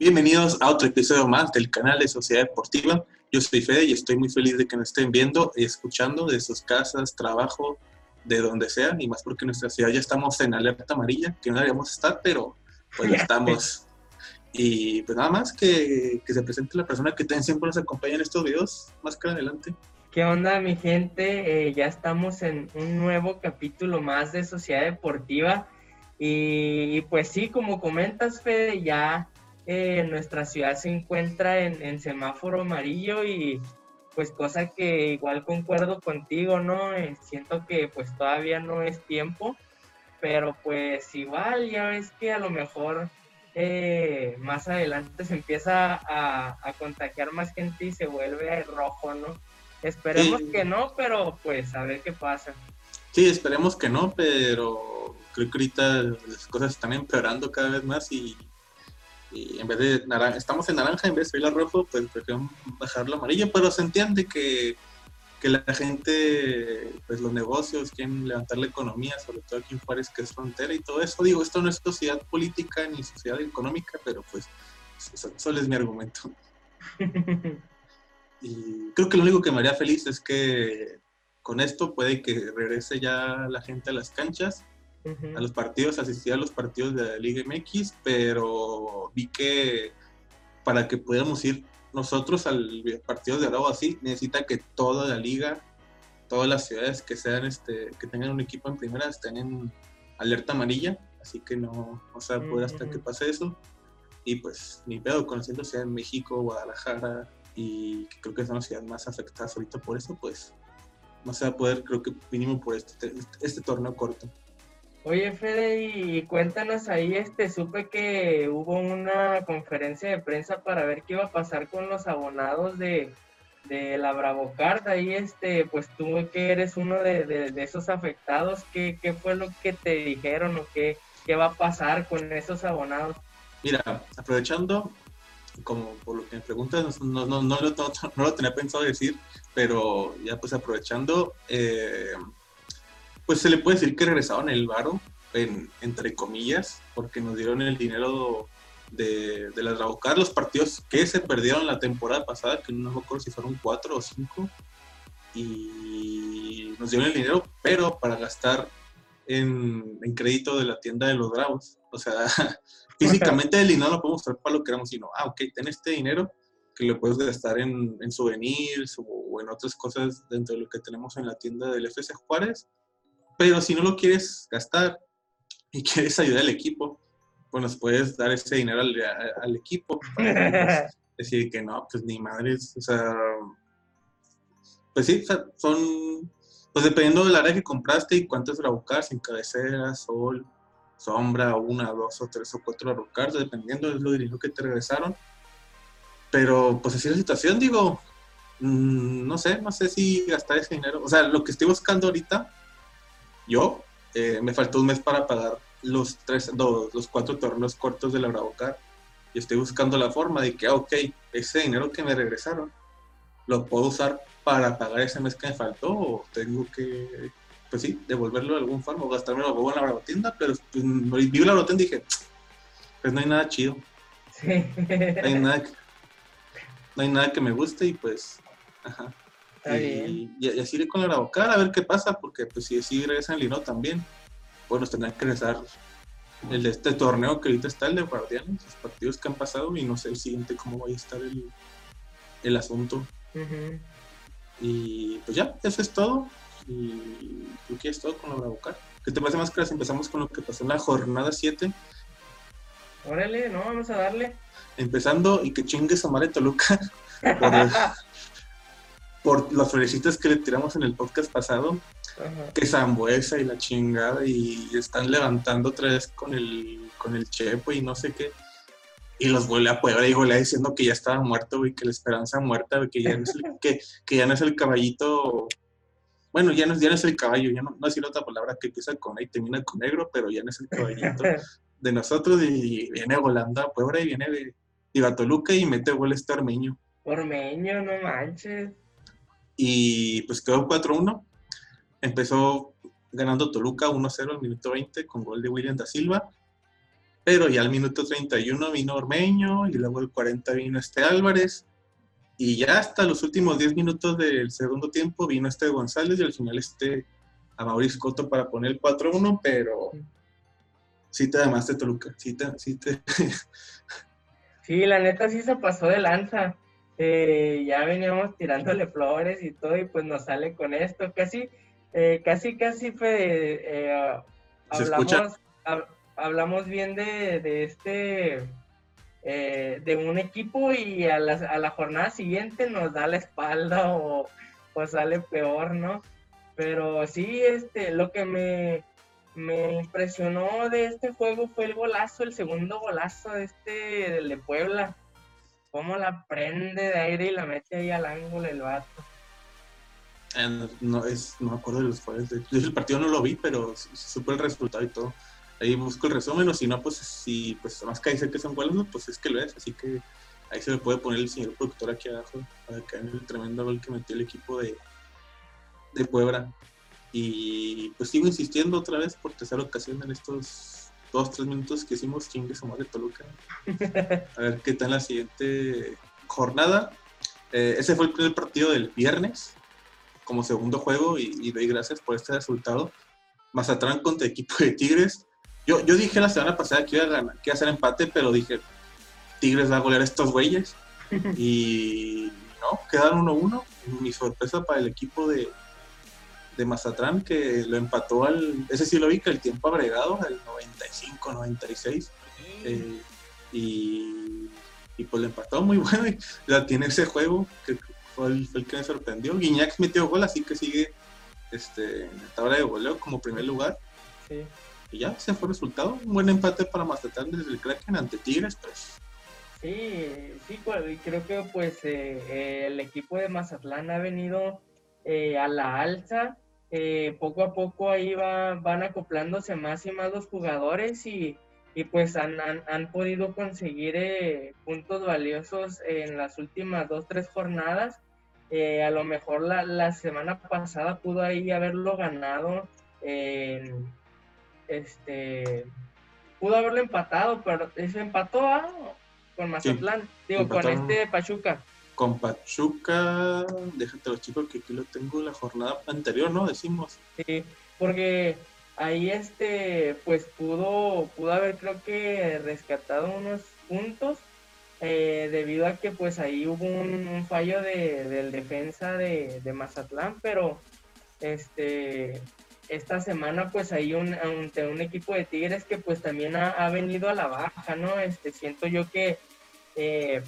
Bienvenidos a otro episodio más del canal de Sociedad Deportiva. Yo soy Fede y estoy muy feliz de que nos estén viendo y escuchando de sus casas, trabajo, de donde sea, y más porque en nuestra ciudad ya estamos en alerta amarilla, que no deberíamos estar, pero pues estamos. Y pues nada más que, que se presente la persona que siempre nos acompaña en estos videos, más que adelante. ¿Qué onda mi gente? Eh, ya estamos en un nuevo capítulo más de Sociedad Deportiva. Y, pues sí, como comentas, Fede, ya eh, nuestra ciudad se encuentra en, semáforo amarillo y pues cosa que igual concuerdo contigo, ¿no? Eh, siento que pues todavía no es tiempo, pero pues igual ya ves que a lo mejor eh, más adelante se empieza a, contagiar más gente y se vuelve rojo, ¿no? Esperemos que no, pero pues a ver qué pasa. Sí, esperemos que no, pero creo que ahorita las cosas están empeorando cada vez más y y en vez de naranja, estamos en naranja, en vez de ir a rojo, pues prefiero bajarlo amarillo, pero se entiende que, que, la gente, pues los negocios quieren levantar la economía, sobre todo aquí en Juárez, que es frontera y todo eso. Digo, esto no es sociedad política ni sociedad económica, pero pues solo es mi argumento. y creo que lo único que me haría feliz es que con esto puede que regrese ya la gente a las canchas a los partidos, asistí a los partidos de la Liga MX, pero vi que para que pudiéramos ir nosotros al partido de algo así, necesita que toda la liga, todas las ciudades que sean este, que tengan un equipo en primera estén en alerta amarilla, así que no, o sea, poder hasta que pase eso. Y pues ni pedo, conociendo ciudad en México, Guadalajara, y creo que son las ciudades más afectadas ahorita por eso, pues no se va a poder, creo que mínimo por este, este torneo corto. Oye, Fede, y cuéntanos ahí, este, supe que hubo una conferencia de prensa para ver qué iba a pasar con los abonados de, de la Bravocard, ahí, este, pues tú que eres uno de, esos afectados, ¿qué, ¿qué, fue lo que te dijeron o qué, qué va a pasar con esos abonados? Mira, aprovechando, como por lo que me preguntas, no, no, no, no lo tenía pensado decir, pero ya pues aprovechando, eh, pues se le puede decir que regresaron el varo, entre comillas, porque nos dieron el dinero de, de las los partidos que se perdieron la temporada pasada, que no me acuerdo si fueron cuatro o cinco, y nos dieron el dinero, pero para gastar en, crédito de la tienda de los Bravos. O sea, físicamente el dinero lo podemos usar para lo que queramos, sino, ah, ok, ten este dinero que lo puedes gastar en, en souvenirs o, en otras cosas dentro de lo que tenemos en la tienda del FC Juárez pero si no lo quieres gastar y quieres ayudar al equipo, pues nos puedes dar ese dinero al, equipo. decir que no, pues ni madres, o sea, pues sí, son, pues dependiendo del área que compraste y cuántas bravucars, sin cabecera, sol, sombra, una, dos o tres o cuatro bravucars, dependiendo del dinero que te regresaron. Pero pues así la situación, digo, mm, no sé, no sé si gastar ese dinero, o sea, lo que estoy buscando ahorita yo, eh, me faltó un mes para pagar los, tres, los cuatro torneos cortos de la Bravocar y estoy buscando la forma de que, ah, ok, ese dinero que me regresaron, lo puedo usar para pagar ese mes que me faltó o tengo que, pues sí, devolverlo de algún forma o gastarme lo en la bravotienda, pero pues, vi la bravotienda y dije, pues no hay nada chido. No, hay nada no hay nada que me guste y pues, ajá y, así ir con la Araucar a ver qué pasa, porque pues si así regresa el Lino también, pues nos tendrán que regresar el de este torneo que ahorita está el de Guardianes, los partidos que han pasado y no sé el siguiente cómo va a estar el, el asunto. Y pues ya, eso es todo. Y creo que es todo con la Bravocar. ¿Qué te parece más que empezamos con lo que pasó en la jornada 7? Órale, no, vamos a darle. Empezando y que chingue Samare Toluca por las florecitas que le tiramos en el podcast pasado, que Zambuesa y la chingada, y están levantando otra vez con el, con el Chepo y no sé qué. Y los vuelve a Puebla y golea diciendo que ya estaba muerto, y que la esperanza muerta, que ya no es el, que, que ya no es el caballito. Bueno, ya no, ya no es el caballo, ya no, no decir otra palabra que empieza con A y termina con negro, pero ya no es el caballito de nosotros. Y viene volando a Puebla y viene de, de Toluca y mete gol este armeño. Ormeño, no manches y pues quedó 4-1. Empezó ganando Toluca 1-0 al minuto 20 con gol de William da Silva. pero ya al minuto 31 vino Ormeño y luego el 40 vino este Álvarez. Y ya hasta los últimos 10 minutos del segundo tiempo vino este González y al final este a Mauricio Coto para poner el 4-1, pero sí te llamaste Toluca, sí te, sí te... Sí, la neta sí se pasó de lanza. Eh, ya veníamos tirándole flores y todo y pues nos sale con esto. Casi, eh, casi, casi fue... Eh, hablamos, hablamos bien de, de este... de un equipo y a la, a la, jornada siguiente nos da la espalda o, o sale peor, ¿no? Pero sí, este, lo que me, me impresionó de este juego fue el golazo, el segundo golazo de este de Puebla. Cómo la prende de aire y la mete ahí al ángulo el vato. Eh, no, es, no me acuerdo de los cuales. Yo el partido no lo vi, pero supe el resultado y todo. Ahí busco el resumen, o si no, pues si pues más que dice que son goles, pues es que lo es. Así que ahí se le puede poner el señor productor aquí abajo que vean el tremendo gol que metió el equipo de, de Puebla. Y pues sigo insistiendo otra vez por tercera ocasión en estos dos, tres minutos que hicimos chingue su madre Toluca. A ver qué tal la siguiente jornada. Eh, ese fue el primer partido del viernes como segundo juego y, doy gracias por este resultado. Mazatlán contra equipo de Tigres. Yo, yo dije la semana pasada que iba a ganar, que iba a hacer empate, pero dije, Tigres va a golear a estos güeyes. y no, quedaron 1-1. Mi sorpresa para el equipo de, de Mazatlán que lo empató al, ese sí lo vi que el tiempo agregado, al 95, 96. Eh, y, y, pues lo empató muy bueno y la tiene ese juego que fue el, que me sorprendió. Guiñac metió gol, así que sigue este, en la tabla de goleo como primer lugar. Y ya, ese fue el resultado. Un buen empate para Mazatlán desde el Kraken ante Tigres, pues. Sí, sí, creo que pues eh, el equipo de Mazatlán ha venido eh, a la alza eh, poco a poco ahí va, van acoplándose más y más los jugadores y, y pues han, han, podido conseguir eh, puntos valiosos en las últimas dos, tres jornadas. Eh, a lo mejor la, la, semana pasada pudo ahí haberlo ganado. este pudo haberlo empatado, pero se empató ¿ah? con Mazatlán, digo, con este Pachuca con Pachuca, déjate los chicos que aquí lo tengo la jornada anterior, ¿no? Decimos. Sí, porque ahí este, pues pudo, pudo haber creo que rescatado unos puntos eh, debido a que pues ahí hubo un, fallo de, del defensa de, Mazatlán, pero este esta semana pues ahí un, ante un equipo de Tigres que pues también ha, venido a la baja, ¿no? Este siento yo que eh,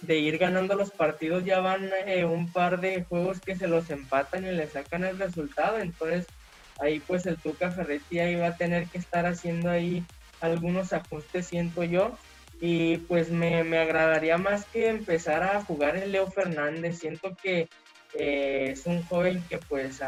de ir ganando los partidos ya van eh, un par de juegos que se los empatan y le sacan el resultado. Entonces ahí pues el Tuca Ferretti ahí va a tener que estar haciendo ahí algunos ajustes, siento yo. Y pues me, agradaría más que empezar a jugar el Leo Fernández. Siento que eh, es un joven que pues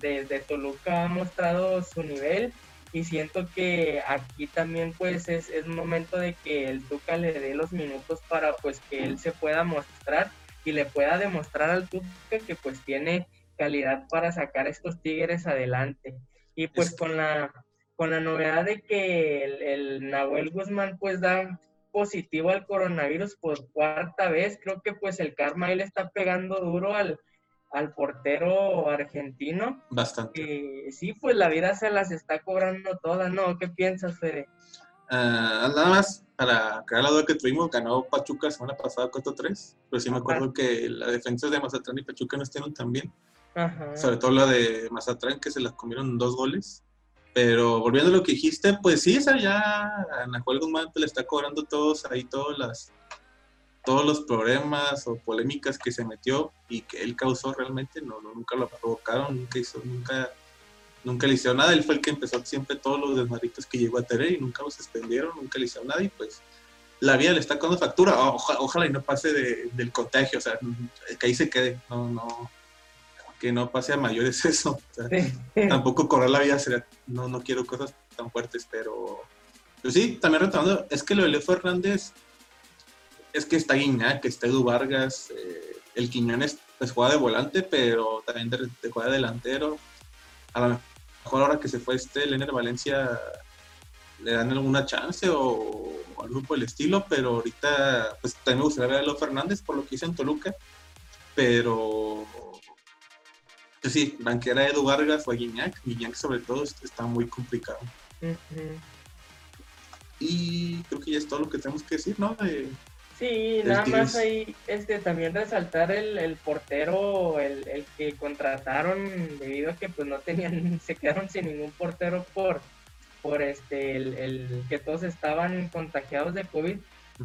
desde Toluca ha mostrado su nivel y siento que aquí también pues es, es momento de que el Tuca le dé los minutos para pues que él se pueda mostrar y le pueda demostrar al Tuca que pues tiene calidad para sacar estos Tigres adelante. Y pues con la, con la novedad de que el, el Nahuel Guzmán pues da positivo al coronavirus por cuarta vez, creo que pues el karma le está pegando duro al, al portero argentino. Bastante. sí, pues la vida se las está cobrando todas, ¿no? ¿Qué piensas, Fede? Ah, nada más, para crear la duda que tuvimos, ganó Pachuca la semana pasada 4-3, pero sí me acuerdo que la defensa de Mazatlán y Pachuca no estuvieron tan bien. Sobre todo la de Mazatlán, que se las comieron dos goles. Pero volviendo a lo que dijiste, pues sí, esa ya Nahuel Guzmán le está cobrando todos ahí todas las todos los problemas o polémicas que se metió y que él causó realmente, no, nunca lo provocaron, nunca hizo, nunca, nunca le hicieron nada. Él fue el que empezó siempre todos los desmadritos que llegó a tener y nunca los suspendieron, nunca le hicieron nada y pues la vida le está dando factura. ojalá y no pase del contagio, o sea, que ahí se quede, no, no, que no pase a mayores eso. tampoco correr la vida sería, no, no quiero cosas tan fuertes, pero, pero sí, también retomando, es que lo de Leo Fernández es que está Guiñac, está Edu Vargas, eh, el Quiñones pues juega de volante, pero también de, juega delantero. A lo mejor ahora que se fue este Lener Valencia, le dan alguna chance o, algo por el estilo, pero ahorita pues también me gustaría ver a Leo Fernández por lo que hizo en Toluca, pero pues sí, banquera Edu Vargas o a Guiñac, Guiñac sobre todo está muy complicado. Y creo que ya es todo lo que tenemos que decir, ¿no? De, sí, nada más ahí este, también resaltar el, el portero, el, el, que contrataron debido a que pues no tenían, se quedaron sin ningún portero por, por este, el, el que todos estaban contagiados de COVID.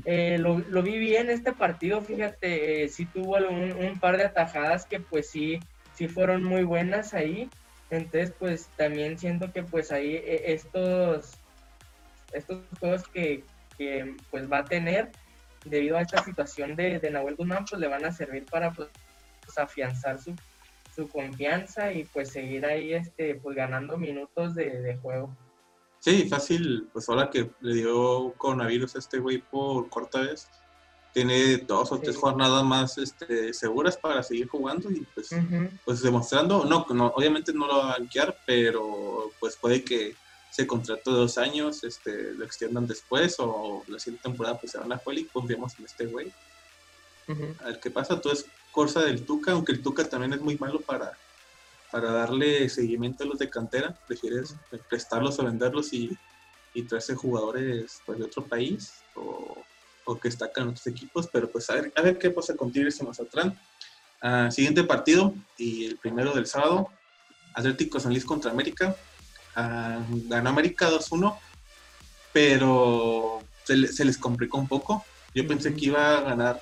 Eh, lo, lo, vi bien este partido, fíjate, eh, sí tuvo un, un, par de atajadas que pues sí, sí fueron muy buenas ahí. Entonces, pues también siento que pues ahí eh, estos estos juegos que, pues va a tener debido a esta situación de, de Nahuel Guzmán, pues le van a servir para pues, afianzar su, confianza y pues seguir ahí este, pues ganando minutos de, juego. Sí, fácil, pues ahora que le dio coronavirus a este güey por corta vez, tiene dos o tres jornadas más este, seguras para seguir jugando y pues, pues demostrando, no, no, obviamente no lo va a banquear, pero pues puede que se contrató dos años, este, lo extiendan después o la siguiente temporada pues se van a jugar y confiamos en este güey. A ver qué pasa, todo es cosa del Tuca, aunque el Tuca también es muy malo para, para darle seguimiento a los de cantera, prefieres prestarlos o venderlos y, y traerse jugadores pues, de otro país o, o que destacan otros equipos, pero pues a ver, a ver qué pasa con Tigres y Mazatlán. Uh, siguiente partido y el primero del sábado, Atlético San Luis contra América ganó América 2-1, pero se, les complicó un poco. Yo pensé que iba a ganar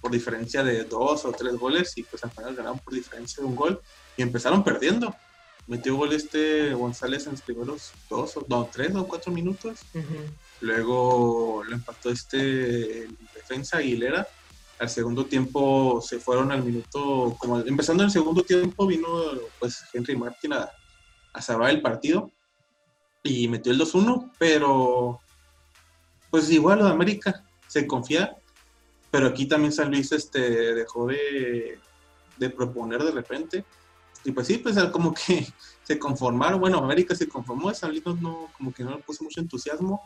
por diferencia de dos o tres goles y pues al final ganaron por diferencia de un gol y empezaron perdiendo. Metió gol este González en los primeros dos, o no, tres o cuatro minutos. Luego lo empató este defensa Aguilera. Al segundo tiempo se fueron al minuto, como empezando el segundo tiempo vino pues Henry Martin a, a salvar el partido. Y metió el 2-1, pero pues igual lo de América se confía, pero aquí también San Luis este, dejó de, proponer de repente. Y pues sí, pues como que se conformaron, bueno, América se conformó, San Luis no, como que no le puso mucho entusiasmo.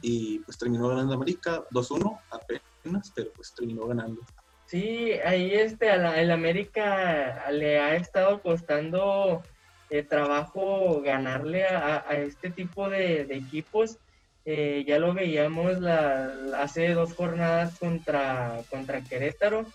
Y pues terminó ganando América 2-1 apenas, pero pues terminó ganando. Sí, ahí este, el América le ha estado costando trabajo ganarle a, este tipo de, equipos. Eh, ya lo veíamos hace dos jornadas contra, contra Querétaro,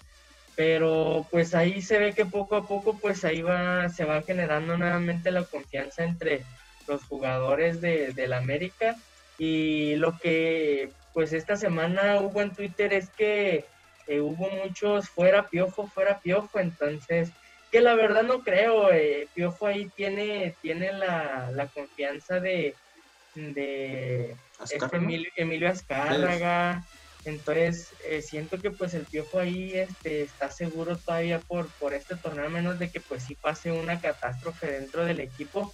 pero pues ahí se ve que poco a poco pues ahí va, se va generando nuevamente la confianza entre los jugadores de, la América y lo que pues esta semana hubo en Twitter es que eh, hubo muchos fuera piojo, fuera piojo, entonces que la verdad no creo, eh, Piojo ahí tiene, tiene la, confianza de, de este Emilio, Azcárraga, entonces eh, siento que pues el Piojo ahí este, está seguro todavía por, por este torneo, a menos de que pues sí pase una catástrofe dentro del equipo.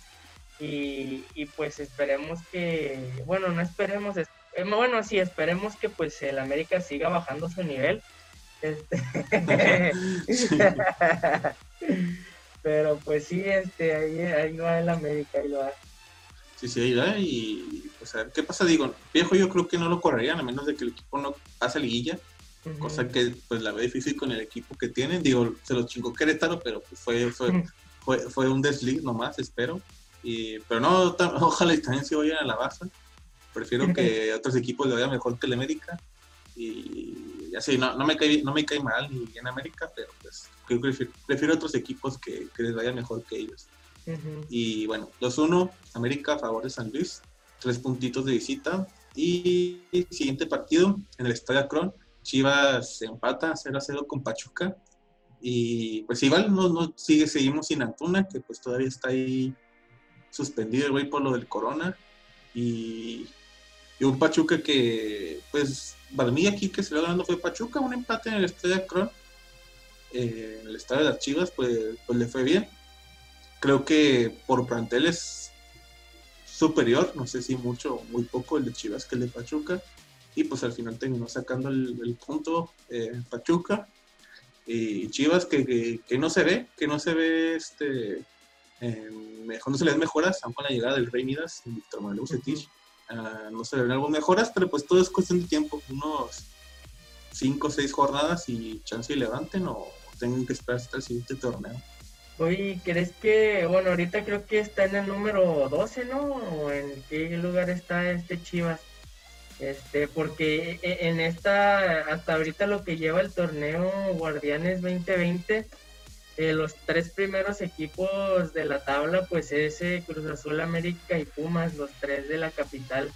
Y, pues esperemos que, bueno, no esperemos, eh, bueno, sí, esperemos que pues el América siga bajando su nivel. Este... Pero pues sí, este, ahí, ahí va el América, ahí va. Sí, sí, ahí va. Y pues a ver qué pasa. Digo, viejo, yo creo que no lo correrían, a menos de que el equipo no pase liguilla. Cosa que pues la ve difícil con el equipo que tienen. Digo, se lo chingó Querétaro, pero pues, fue, fue, fue, fue, un desliz nomás, espero. Y, pero no, ojalá también se vayan a la base. Prefiero que otros equipos le vayan mejor que el América. Y y así, no, no, me cae, no me cae mal ni en América, pero pues prefiero, otros equipos que, les vaya mejor que ellos. Y bueno, 2-1, América a favor de San Luis, tres puntitos de visita. Y siguiente partido en el Estadio Akron, Chivas se empata 0-0 con Pachuca. Y pues igual no, no sigue, seguimos sin Antuna, que pues todavía está ahí suspendido el güey por lo del corona. Y, y un Pachuca que pues para mí aquí que se lo ganando fue Pachuca, un empate en el estadio de eh, en el estadio de las Chivas, pues, pues le fue bien. Creo que por plantel es superior, no sé si mucho o muy poco el de Chivas que el de Pachuca. Y pues al final terminó sacando el, punto eh, Pachuca. Y Chivas que, que, no se ve, que no se ve este mejor, no se les mejoras, aún con la llegada del Rey Midas y Víctor Manuel ah, no ven algo mejoras, pero pues todo es cuestión de tiempo, unos 5 o 6 jornadas y chance y levanten o tengan que esperar hasta el siguiente torneo. Oye, ¿crees que, bueno, ahorita creo que está en el número 12, ¿no? ¿O en qué lugar está este Chivas? Este, porque e, en esta, hasta ahorita lo que lleva el torneo Guardianes 2020, eh, los tres primeros equipos de la tabla, pues es eh, Cruz Azul, América y Pumas, los tres de la capital.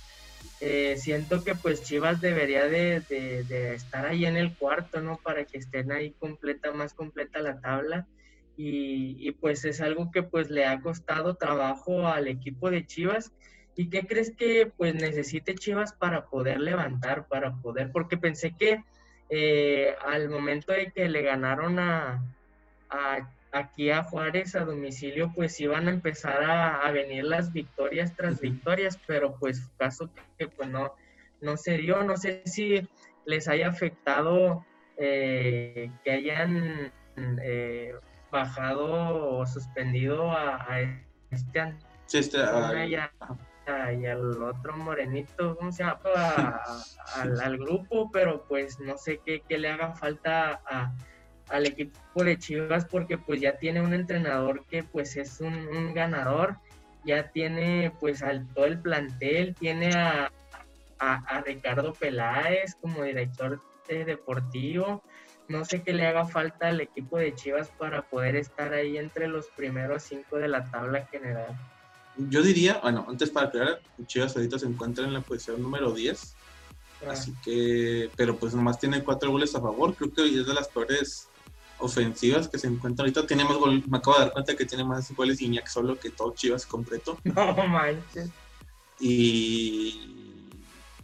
Eh, siento que pues Chivas debería de, de, estar ahí en el cuarto, ¿no? Para que estén ahí completa, más completa la tabla. Y, pues es algo que pues le ha costado trabajo al equipo de Chivas ¿Y qué crees que pues necesite Chivas para poder levantar, para poder? Porque pensé que eh, al momento de que le ganaron a, aquí a Juárez a domicilio, pues iban a empezar a, venir las victorias tras victorias, pero pues caso que pues no, no se dio. No sé si les haya afectado eh, que hayan eh, bajado o suspendido a, este... Sí, este, y al otro morenito, ¿cómo se llama? al, grupo, pero pues no sé qué, le haga falta al equipo de Chivas porque pues ya tiene un entrenador que pues es un, ganador, ya tiene pues al todo el plantel, tiene a, a, Ricardo Peláez como director deportivo, no sé qué le haga falta al equipo de Chivas para poder estar ahí entre los primeros cinco de la tabla general. Yo diría, bueno, antes para aclarar, Chivas ahorita se encuentra en la posición número 10. Ah. Así que, pero pues nomás tiene cuatro goles a favor. Creo que es de las peores ofensivas que se encuentran ahorita. Tiene más goles, me acabo de dar cuenta que tiene más goles Iñak solo que todo Chivas completo. No manches. Y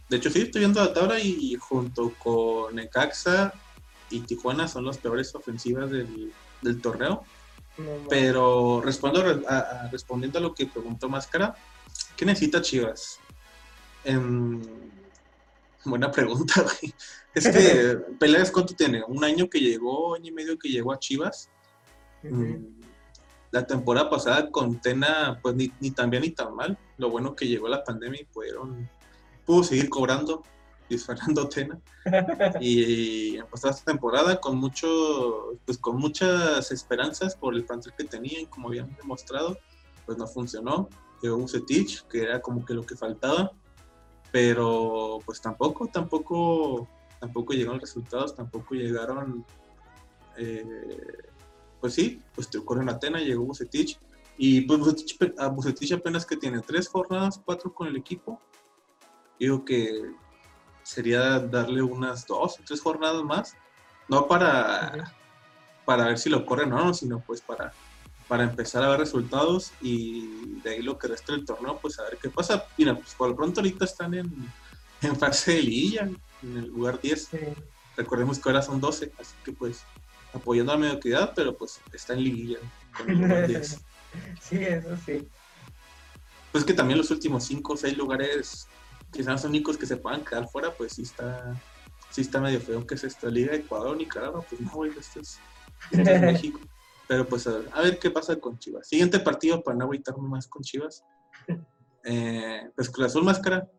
de hecho, sí, estoy viendo la tabla y junto con Necaxa y Tijuana son las peores ofensivas del, del torneo. Pero respondo a, respondiendo a lo que preguntó Máscara, ¿qué necesita Chivas? Em, buena pregunta, güey. Es que Peláez, ¿cuánto tiene? ¿Un año que llegó, año y medio que llegó a Chivas? Mm, la temporada pasada con Tena, pues ni, ni, tan bien ni tan mal. Lo bueno que llegó la pandemia y pudieron, pudo seguir cobrando Fernando Tena. y empezó esta temporada con mucho, pues con muchas esperanzas por el plantel que tenían, como habían demostrado, pues no funcionó. Llegó un Setich, que era como que lo que faltaba, pero pues tampoco, tampoco, tampoco llegaron resultados, tampoco llegaron, eh, pues sí, pues te ocurre en Atena, llegó Bucetich, y pues Bucetich, apenas que tiene tres jornadas, cuatro con el equipo, digo que sería darle unas dos tres jornadas más, no para, para ver si lo corren o no, sino pues para, para empezar a ver resultados y de ahí lo que resta del torneo, pues a ver qué pasa. Mira, pues por lo pronto ahorita están en, en fase de liguilla, en el lugar 10. Recordemos que ahora son 12, así que pues apoyando a la mediocridad, pero pues está en liguilla con el lugar 10. Sí, eso sí. Pues que también los últimos 5 o 6 lugares quizás los únicos que se puedan quedar fuera, pues sí está, sí está medio feo que es esta Liga Ecuador, Nicaragua, pues no, güey, esto es, México. Pero pues a ver, qué pasa con Chivas. Siguiente partido para no agüitarme más con Chivas. Eh, pues Cruz Azul Máscara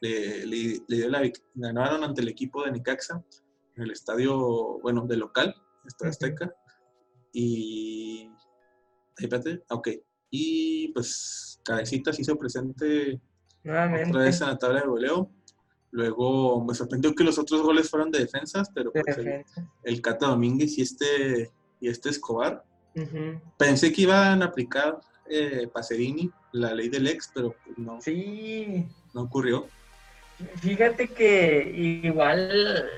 le, dio la ganaron ante el equipo de Nicaxa en el estadio, bueno, de local, Estadio Azteca. Y. Espérate, ok. Y pues Cabecita se hizo presente Nuevamente. Otra vez en la tabla de goleo. Luego me sorprendió que los otros goles fueran de defensas, pero pues el, Cata Domínguez y este, y este Escobar. Pensé que iban a aplicar eh, Pacerini, la ley del ex, pero no. Sí. No ocurrió. Fíjate que igual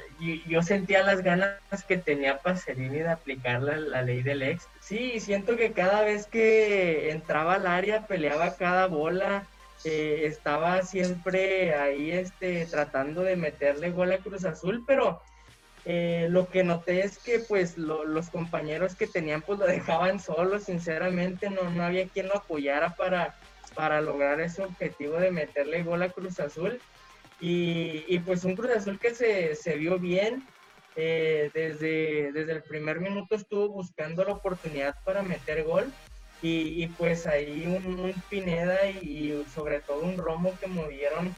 yo sentía las ganas que tenía Pacerini de aplicar la, la, ley del ex. Sí, siento que cada vez que entraba al área peleaba cada bola eh, estaba siempre ahí este, tratando de meterle gol a Cruz Azul, pero eh, lo que noté es que pues los compañeros que tenían pues lo dejaban solo, sinceramente no, no había quien lo apoyara para, para lograr ese objetivo de meterle gol a Cruz Azul. Y, pues un Cruz Azul que se, se vio bien, eh, desde, desde el primer minuto estuvo buscando la oportunidad para meter gol y, pues ahí un, Pineda y, sobre todo un Romo que movieron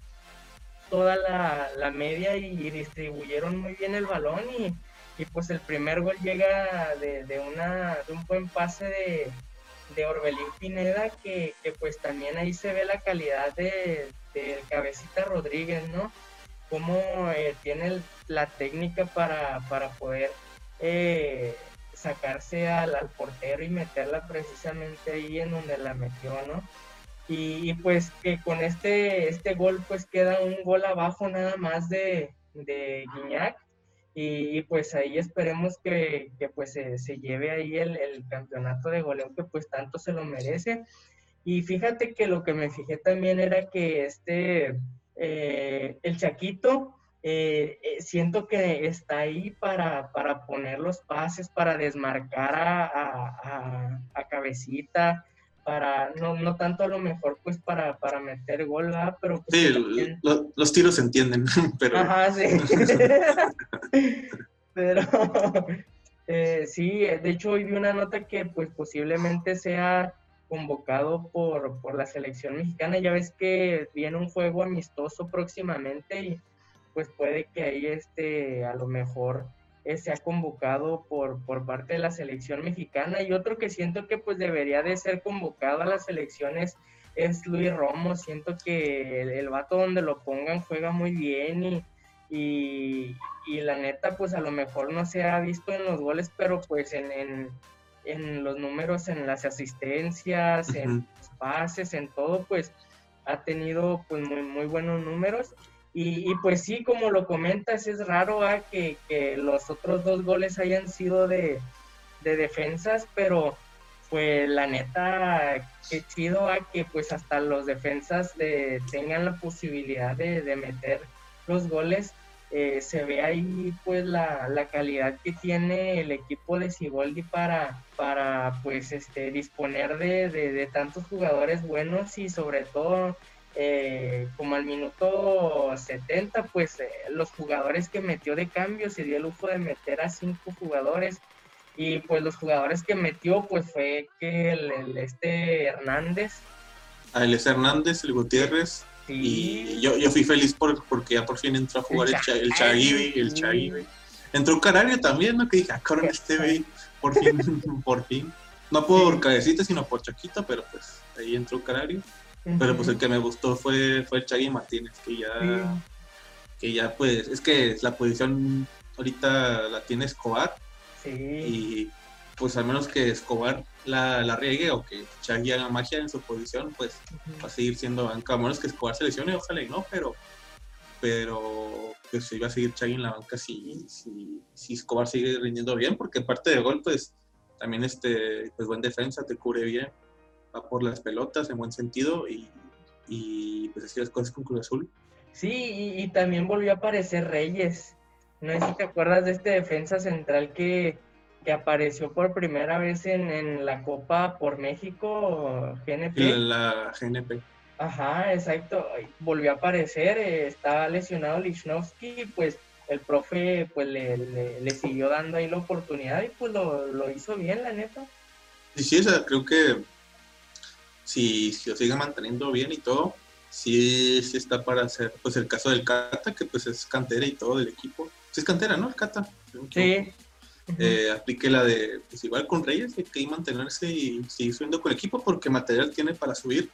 toda la, media y, distribuyeron muy bien el balón y, pues el primer gol llega de, una, de un buen pase de, de Orbelín Pineda que, pues también ahí se ve la calidad de, Cabecita Rodríguez, ¿no? Cómo eh, tiene la técnica para, poder eh, sacarse al, al, portero y meterla precisamente ahí en donde la metió, ¿no? Y, pues que con este, este gol pues queda un gol abajo nada más de, de Guiñac y, pues ahí esperemos que, pues se, lleve ahí el, campeonato de goleo que pues tanto se lo merece. Y fíjate que lo que me fijé también era que este, eh, el Chaquito, eh, eh, siento que está ahí para, poner los pases, para desmarcar a, a Cabecita, para, no, no tanto a lo mejor pues para, para meter gol, pero... Pues, sí, los tiros se entienden, pero... Ajá, sí. pero eh, sí, de hecho hoy vi una nota que pues posiblemente sea convocado por, por la selección mexicana, ya ves que viene un juego amistoso próximamente y pues puede que ahí este a lo mejor se ha convocado por, por parte de la selección mexicana y otro que siento que pues debería de ser convocado a las selecciones es Luis Romo, siento que el, vato donde lo pongan juega muy bien y, y, la neta pues a lo mejor no se ha visto en los goles, pero pues en, en, los números, en las asistencias, en los pases, en todo pues ha tenido pues muy, muy buenos números y, pues sí, como lo comentas, es raro ¿ah? que, los otros dos goles hayan sido de, defensas, pero pues la neta, qué chido ¿ah? que pues hasta los defensas de, tengan la posibilidad de, meter los goles. Eh, se ve ahí pues la, calidad que tiene el equipo de Sigoldi para, para pues este disponer de, de tantos jugadores buenos y sobre todo eh, como al minuto 70, pues eh, los jugadores que metió de cambio se dio el lujo de meter a cinco jugadores y pues los jugadores que metió pues fue que el, este Hernández. A él es Hernández, el Gutiérrez. Y yo, yo fui feliz por, porque ya por fin entró a jugar el, Chagibi, el Chagibi. Entró Carario también, ¿no? Que dije, ah, este por fin, por fin. No por cabecita, sino por Chaquito, pero pues ahí entró Pero pues el que me gustó fue, fue el Chagui Martínez, que ya, que ya pues, es que la posición ahorita la tiene Escobar. Sí. Y pues al menos que Escobar la, la riegue o que Chagui haga magia en su posición, pues va a seguir siendo banca. A menos que Escobar se lesione, ojalá y no, pero pero pues iba a seguir Chagui en la banca si, si, si Escobar sigue rindiendo bien, porque parte del gol, pues también este, pues buen defensa, te cubre bien por las pelotas en buen sentido y, y pues así las cosas con Cruz Azul. Sí, y, también volvió a aparecer Reyes. No sé si te acuerdas de este defensa central que, que apareció por primera vez en, en, la Copa por México, GNP. La, GNP. Ajá, exacto. Volvió a aparecer, eh, estaba lesionado Lichnowsky, pues el profe pues le, le, siguió dando ahí la oportunidad y pues lo, lo hizo bien, la neta. Sí, sí, creo que si, si lo sigue manteniendo bien y todo, sí, sí está para hacer, pues el caso del Cata, que pues es cantera y todo del equipo. Sí es cantera, ¿no? El Cata. Sí. Eh, aplique la de, pues igual con Reyes, hay que mantenerse y seguir subiendo con el equipo porque material tiene para subir.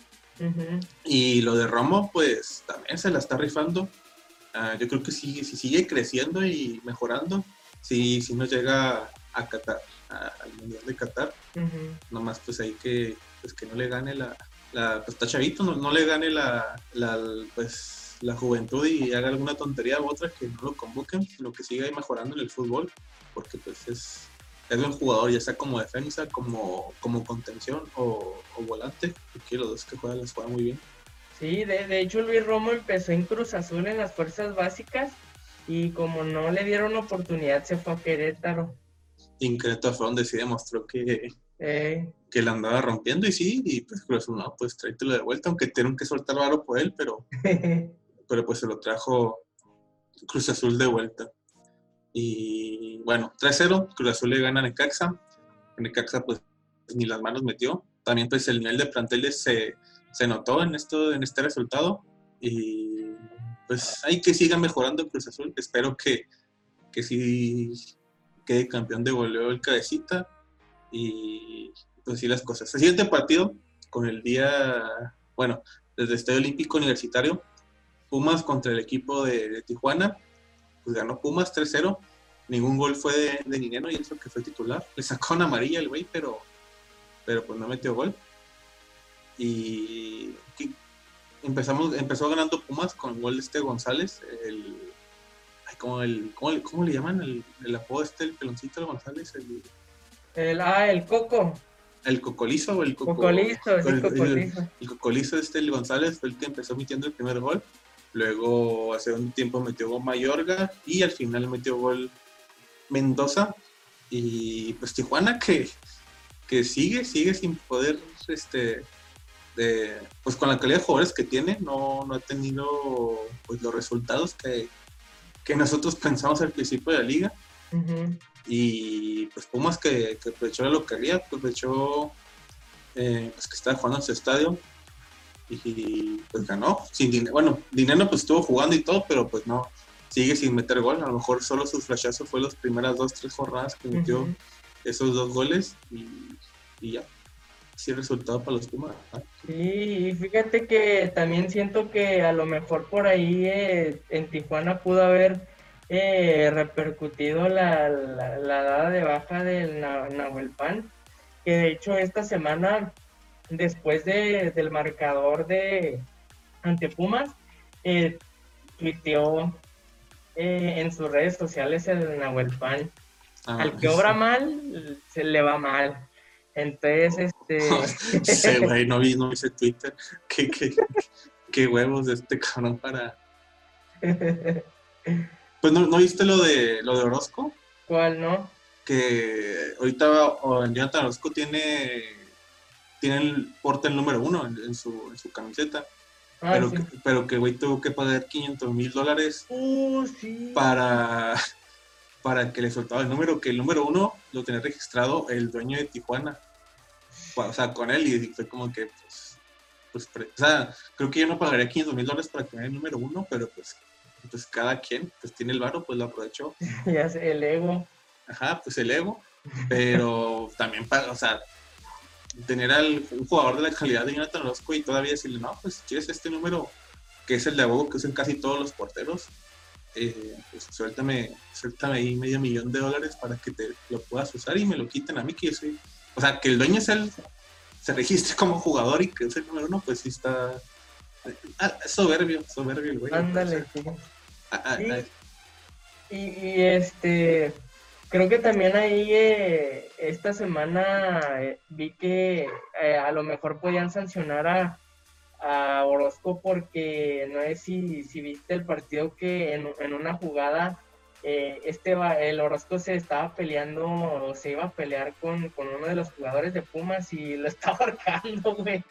Y lo de Romo, pues también se la está rifando. Ah, yo creo que si, si sigue creciendo y mejorando, si, si nos llega a Qatar, al Mundial de Qatar, nomás pues hay que pues que no le gane la, la pues está chavito, no, no le gane la, la, pues, la juventud y haga alguna tontería u otra que no lo convoquen, sino que siga ahí mejorando en el fútbol, porque pues es, es buen jugador, ya sea como defensa, como, como contención o, volante, porque los dos que juegan les juegan muy bien. Sí, de, de hecho Luis Romo empezó en Cruz Azul en las fuerzas básicas y como no le dieron oportunidad se fue a Querétaro. Querétaro fue donde sí demostró que, eh, que la andaba rompiendo y sí, y pues Cruz Azul, no, pues tráetelo de vuelta, aunque tuvieron que soltar varo por él, pero, pero pues se lo trajo Cruz Azul de vuelta. Y bueno, 3-0, Cruz Azul le gana a Necaxa. Necaxa pues ni las manos metió. También pues el nivel de planteles se, se notó en, esto, en este resultado. Y pues hay que siga mejorando Cruz Azul. Espero que, que sí quede campeón de goleo el cabecita y pues sí las cosas. El siguiente partido con el día, bueno, desde el Estadio Olímpico Universitario, Pumas contra el equipo de, Tijuana, pues ganó Pumas 3-0, ningún gol fue de, de Nineno y eso que fue titular, le sacó una amarilla el güey, pero, pero pues no metió gol. Y empezamos, empezó ganando Pumas con el gol de este González, el, como el, ¿cómo, le llaman? El, el apodo este, el peloncito de González, el, el, ah, el Coco. El Cocolizo o el Coco, Cocolizo, el, Cocolizo. El, Cocolizo este, el González, fue el que empezó metiendo el primer gol. Luego, hace un tiempo metió gol Mayorga y al final metió gol Mendoza. Y pues Tijuana que, que sigue, sigue sin poder, este, de, pues con la calidad de jugadores que tiene, no, no ha tenido pues los resultados que, que nosotros pensamos al principio de la liga. Y pues Pumas que, que aprovechó la localidad, pues aprovechó eh, pues que estaba jugando en su estadio y pues ganó. Sin dinero, bueno, dinero pues estuvo jugando y todo, pero pues no, sigue sin meter gol. A lo mejor solo su flashazo fue las primeras dos, tres jornadas que metió esos dos goles y, y ya. Sí, resultado para los Pumas. Sí, fíjate que también siento que a lo mejor por ahí eh, en Tijuana pudo haber eh, repercutido la, la, dada de baja del Nahuel Pan, que de hecho esta semana, después de, del marcador de ante Pumas, eh, tuiteó eh, en sus redes sociales el Nahuel Pan. Ah, Al que obra mal, se le va mal. Entonces, este... sí, güey, no vi, no ese Twitter. ¿Qué, qué, qué huevos de este cabrón para... Pues no, viste lo de lo de Orozco? ¿Cuál no? Que ahorita Jonathan Orozco tiene, tiene el porte el número uno en, su, en su camiseta. Ah, pero, que, pero que güey tuvo que pagar 500 mil dólares uh, para, para que le soltaba el número, que el número uno lo tenía registrado el dueño de Tijuana. O sea, con él y fue como que, pues, pues o sea, creo que yo no pagaría 500 mil dólares para tener el número uno, pero pues pues cada quien pues tiene el varo, pues lo aprovechó. ya sé, el ego. Ajá, pues el ego, pero también para, o sea, tener al un jugador de la calidad de Jonathan Orozco y todavía decirle, no, pues quieres este número, que es el de abogo que usan casi todos los porteros, eh, pues suéltame, suéltame ahí medio millón de dólares para que te lo puedas usar y me lo quiten a mí, que yo soy, o sea, que el dueño es el, se registre como jugador y que es el número uno, pues sí está, ah, soberbio, soberbio el güey. Ándale, ah, y, este, creo que también ahí eh, esta semana eh, vi que eh, a lo mejor podían sancionar a, Orozco porque no sé si, si viste el partido que en, una jugada este el Orozco se estaba peleando o se iba a pelear con, uno de los jugadores de Pumas y lo estaba ahorcando, güey.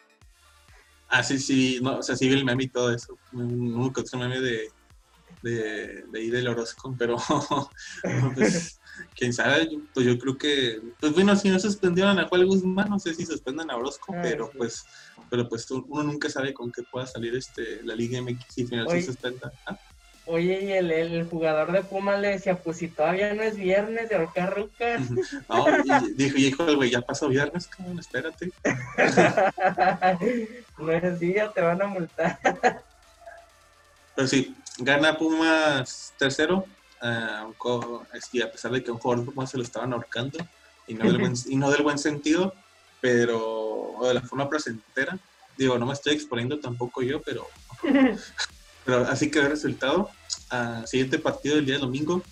Ah, sí, sí, no, o sea, sí vi el meme y todo eso. Un, un otro meme de de, de ahí del Orozco, pero pues, quién sabe, pues yo creo que, pues bueno, si no suspendieron a Juan Guzmán, no sé si suspendan a Orozco, ah, pero pues, pero pues uno nunca sabe con qué pueda salir este la Liga MX y final se suspenda. ¿ah? Oye, y el, el, jugador de Puma le decía, pues si todavía no es viernes de ahorcar ruca. No, y dijo, hijo, güey, ya pasó viernes, cabrón, espérate. no es día, te van a multar. Pero sí, Gana Pumas tercero, uh, a pesar de que un jugador de Pumas se lo estaban ahorcando, y no, del buen, y no del buen sentido, pero de la forma placentera. Digo, no me estoy exponiendo tampoco yo, pero, pero así quedó el resultado. Uh, siguiente partido del día de domingo.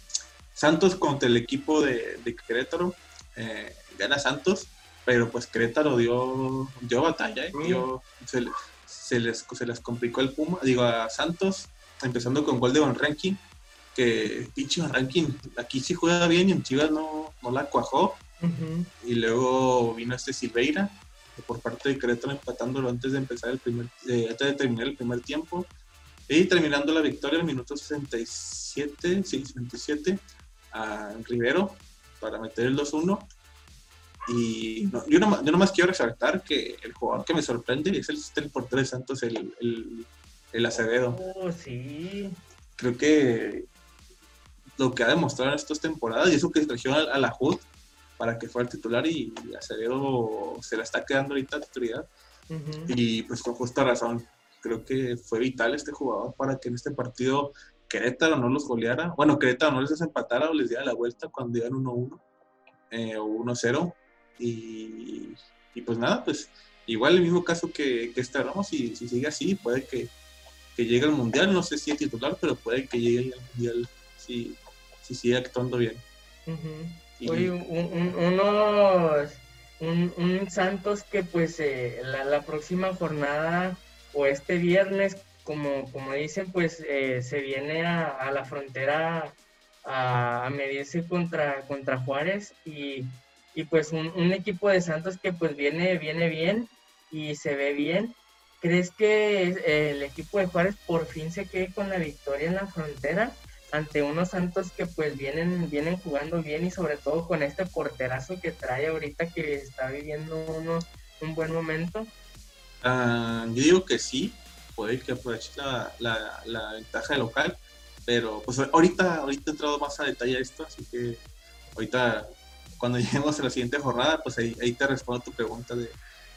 Santos contra el equipo de, de Querétaro. Eh, gana Santos, pero pues Querétaro dio, dio batalla, ¿eh? se, se, les, se les complicó el Puma, digo, a Santos empezando con gol de Van Ranking, que pinche Van Ranking aquí sí juega bien y en Chivas no, no la cuajó. Y luego vino este Silveira, por parte de Querétaro empatándolo antes de empezar el primer, eh, antes de terminar el primer tiempo. Y terminando la victoria el minuto 67, sí, 67, a Rivero para meter el 2-1. Y yo, no, yo nomás quiero resaltar que el jugador que me sorprende es el, el portero de Santos, el, el el Acevedo. Oh, sí. Creo que lo que ha demostrado en estas temporadas, y eso que trajeron a, la HUD para que fuera el titular, y Acevedo se la está quedando ahorita a titularidad. Y pues con justa razón, creo que fue vital este jugador para que en este partido Querétaro no los goleara. Bueno, Querétaro no les empatara o les diera la vuelta cuando iban 1-1 eh, o 1-0. Y, y, pues nada, pues igual el mismo caso que, que este Ramos, y si sigue así, puede que, que, llegue al Mundial. No sé si es titular, pero puede que llegue al Mundial si, si sigue actuando bien. Oye, un, unos, un, Santos que pues eh, la, la próxima jornada o este viernes como, como dicen, pues eh, se viene a, la frontera a, medirse contra, contra Juárez y, pues un, equipo de Santos que pues viene, viene bien y se ve bien. ¿Crees que el equipo de Juárez por fin se quede con la victoria en la frontera ante unos Santos que pues vienen, vienen jugando bien y sobre todo con este porterazo que trae ahorita que está viviendo uno, un buen momento? Ah, yo digo que sí, puede que aproveche la, la, ventaja de local, pero pues ahorita, ahorita he entrado más a detalle a esto, así que ahorita cuando lleguemos a la siguiente jornada, pues ahí, ahí te respondo tu pregunta de,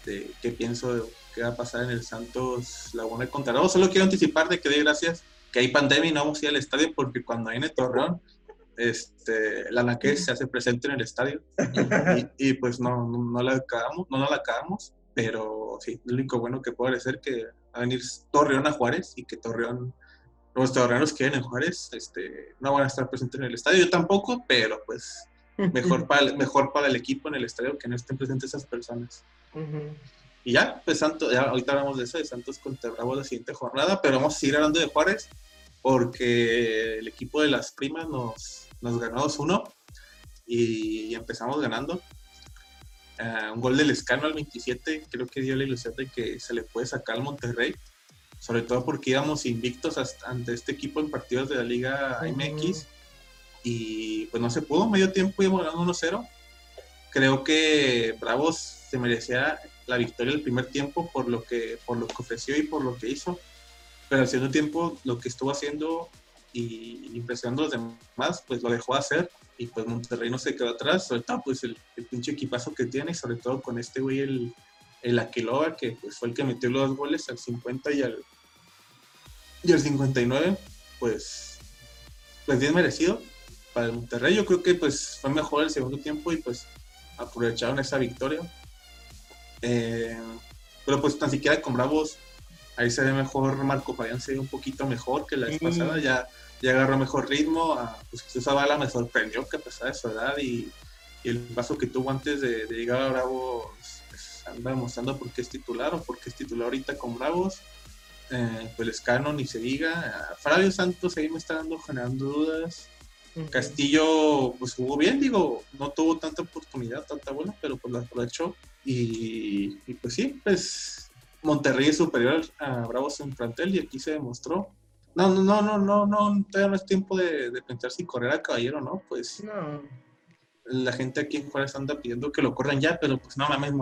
de qué pienso qué va a pasar en el Santos Laguna de Contralor. Solo quiero anticipar de que de gracias que hay pandemia y no vamos a ir al estadio porque cuando hay en el Torreón, este, la naque se hace presente en el estadio y, pues no, no, la acabamos, no, no la acabamos, pero sí, lo único bueno que puede ser que a venir Torreón a Juárez y que Torreón, los torreanos que en Juárez, este, no van a estar presentes en el estadio. Yo tampoco, pero pues mejor para, el, mejor para el equipo en el estadio que no estén presentes esas personas. Y ya, pues Santos, ya ahorita hablamos de eso, de Santos contra Bravo la siguiente jornada, pero vamos a seguir hablando de Juárez porque el equipo de las primas nos, nos ganó 2-1 y empezamos ganando. Eh, un gol del Escano al 27 creo que dio la ilusión de que se le puede sacar al Monterrey, sobre todo porque íbamos invictos ante este equipo en partidos de la Liga MX y pues no se pudo, medio tiempo íbamos ganando 1-0. Creo que Bravos se merecía la victoria el primer tiempo por lo que por lo que ofreció y por lo que hizo, pero al segundo tiempo lo que estuvo haciendo y impresionando a los demás, pues lo dejó hacer y pues Monterrey no se quedó atrás, todo pues el, pinche equipazo que tiene, sobre todo con este güey, el, el Aquiloba, que pues fue el que metió los dos goles al 50 y al, y al 59, pues, pues bien merecido para el Monterrey. Yo creo que pues fue mejor el segundo tiempo y pues aprovecharon esa victoria. Eh, pero pues tan siquiera con Bravos, ahí se ve mejor Marco Fabián se ve un poquito mejor que la vez pasada, ya ya agarró mejor ritmo. A, pues Jesús Zavala me sorprendió que a pesar de su edad y, el paso que tuvo antes de, llegar a Bravos, pues, anda demostrando por qué es titular o por qué es titular ahorita con Bravos. Eh, pues Escano ni se diga. Fabio Santos ahí me está dando generando dudas. Castillo pues jugó bien, digo, no tuvo tanta oportunidad, tanta buena, pero pues la aprovechó. Y, y pues sí, pues Monterrey es superior a Bravos en plantel y aquí se demostró. No, no, no, no, no, no, todavía no es tiempo de, pensar si correr a caballero, ¿no? Pues no. la gente aquí en Juárez anda pidiendo que lo corran ya, pero pues no mames,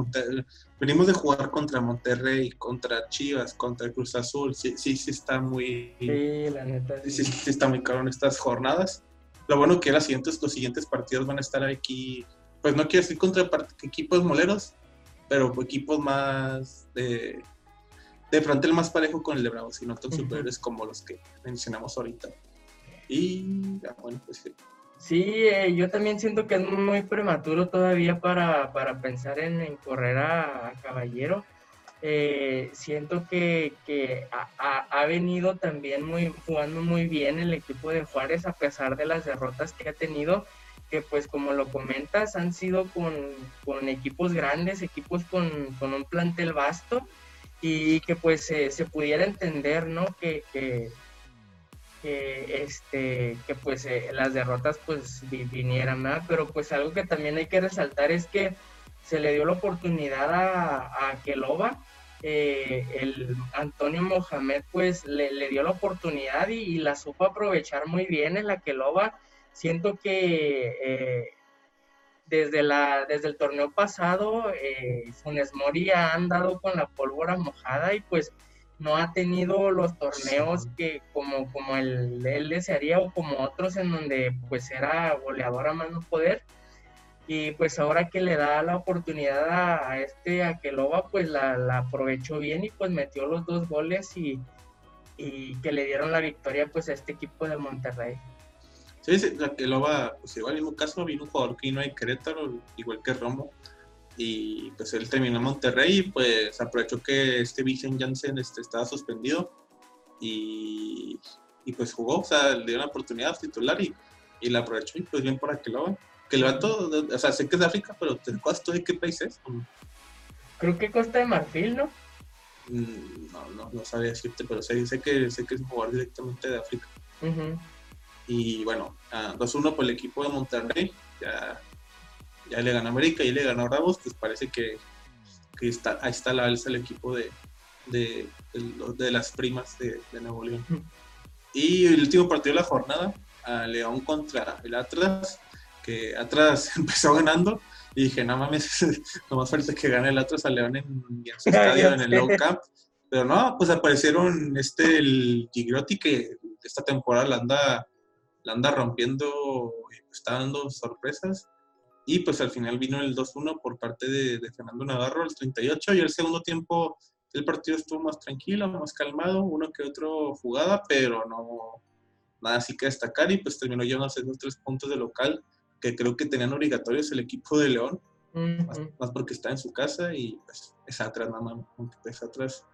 venimos de jugar contra Monterrey, contra Chivas, contra Cruz Azul, sí, sí, sí está muy... Sí, la neta. Sí, sí, está muy caro en estas jornadas. Lo bueno que las siguientes, los siguientes partidos van a estar aquí, pues no quiero decir contra equipos moleros, pero equipos más de de el más parejo con el de Bravos y no tan superiores como los que mencionamos ahorita. Y bueno, pues sí. Sí, eh, yo también siento que es muy prematuro todavía para, pensar en, correr a, Caballero. Eh, siento que, ha, venido también muy, jugando muy bien el equipo de Juárez a pesar de las derrotas que ha tenido, que pues como lo comentas han sido con, equipos grandes, equipos con, con un plantel vasto y que pues se pudiera entender, ¿no? Que, que, este, que pues eh, las derrotas pues vinieran, ¿no? Pero pues algo que también hay que resaltar es que se le dio la oportunidad a, a Keloba, eh, el Antonio Mohamed pues le, le dio la oportunidad y, la supo aprovechar muy bien en la Keloba. Siento que eh, desde, la, desde el torneo pasado, eh, Funes Mori ha andado con la pólvora mojada y pues no ha tenido los torneos que como, como el, él desearía o como otros en donde pues era goleador a mano poder. Y pues ahora que le da la oportunidad a, este Aqueloba, pues la, la, aprovechó bien y pues metió los dos goles y, y, que le dieron la victoria pues a este equipo de Monterrey. Sí, sí Aqueloba, pues igual en un caso vino un jugador que no hay Querétaro, igual que Romo, y pues él terminó en Monterrey y pues aprovechó que este Vicen Janssen este, estaba suspendido y, y, pues jugó, o sea, le dio una oportunidad titular y, y la aprovechó y pues bien por Aqueloba que le va todo, o sea, sé que es de África, pero ¿te acuerdas de qué país es? Creo que Costa de Marfil, ¿no? Mm, no, no, no sabía decirte, pero sé, sé, que, sé que es un jugador directamente de África. Y bueno, 2-1 por el equipo de Monterrey, ya, ya le ganó América y le ganó Bravos, pues parece que, que está, ahí está la alza el equipo de, de, de, las primas de, de Nuevo León. Y el último partido de la jornada, a León contra el Atlas, que atrás empezó ganando y dije, no mames, más falta que gane el Atlas a León en, su estadio, en el Low Camp. Pero no, pues aparecieron este, el Gigrotti que esta temporada la anda, la anda rompiendo, está dando sorpresas. Y pues al final vino el 2-1 por parte de, de, Fernando Navarro, el 38, y el segundo tiempo el partido estuvo más tranquilo, más calmado, uno que otro jugada, pero no nada así que destacar, y pues terminó llevándose dos tres puntos de local que creo que tenían obligatorios el equipo de León, más, porque está en su casa y pues es atrás, nada más, aunque es atrás.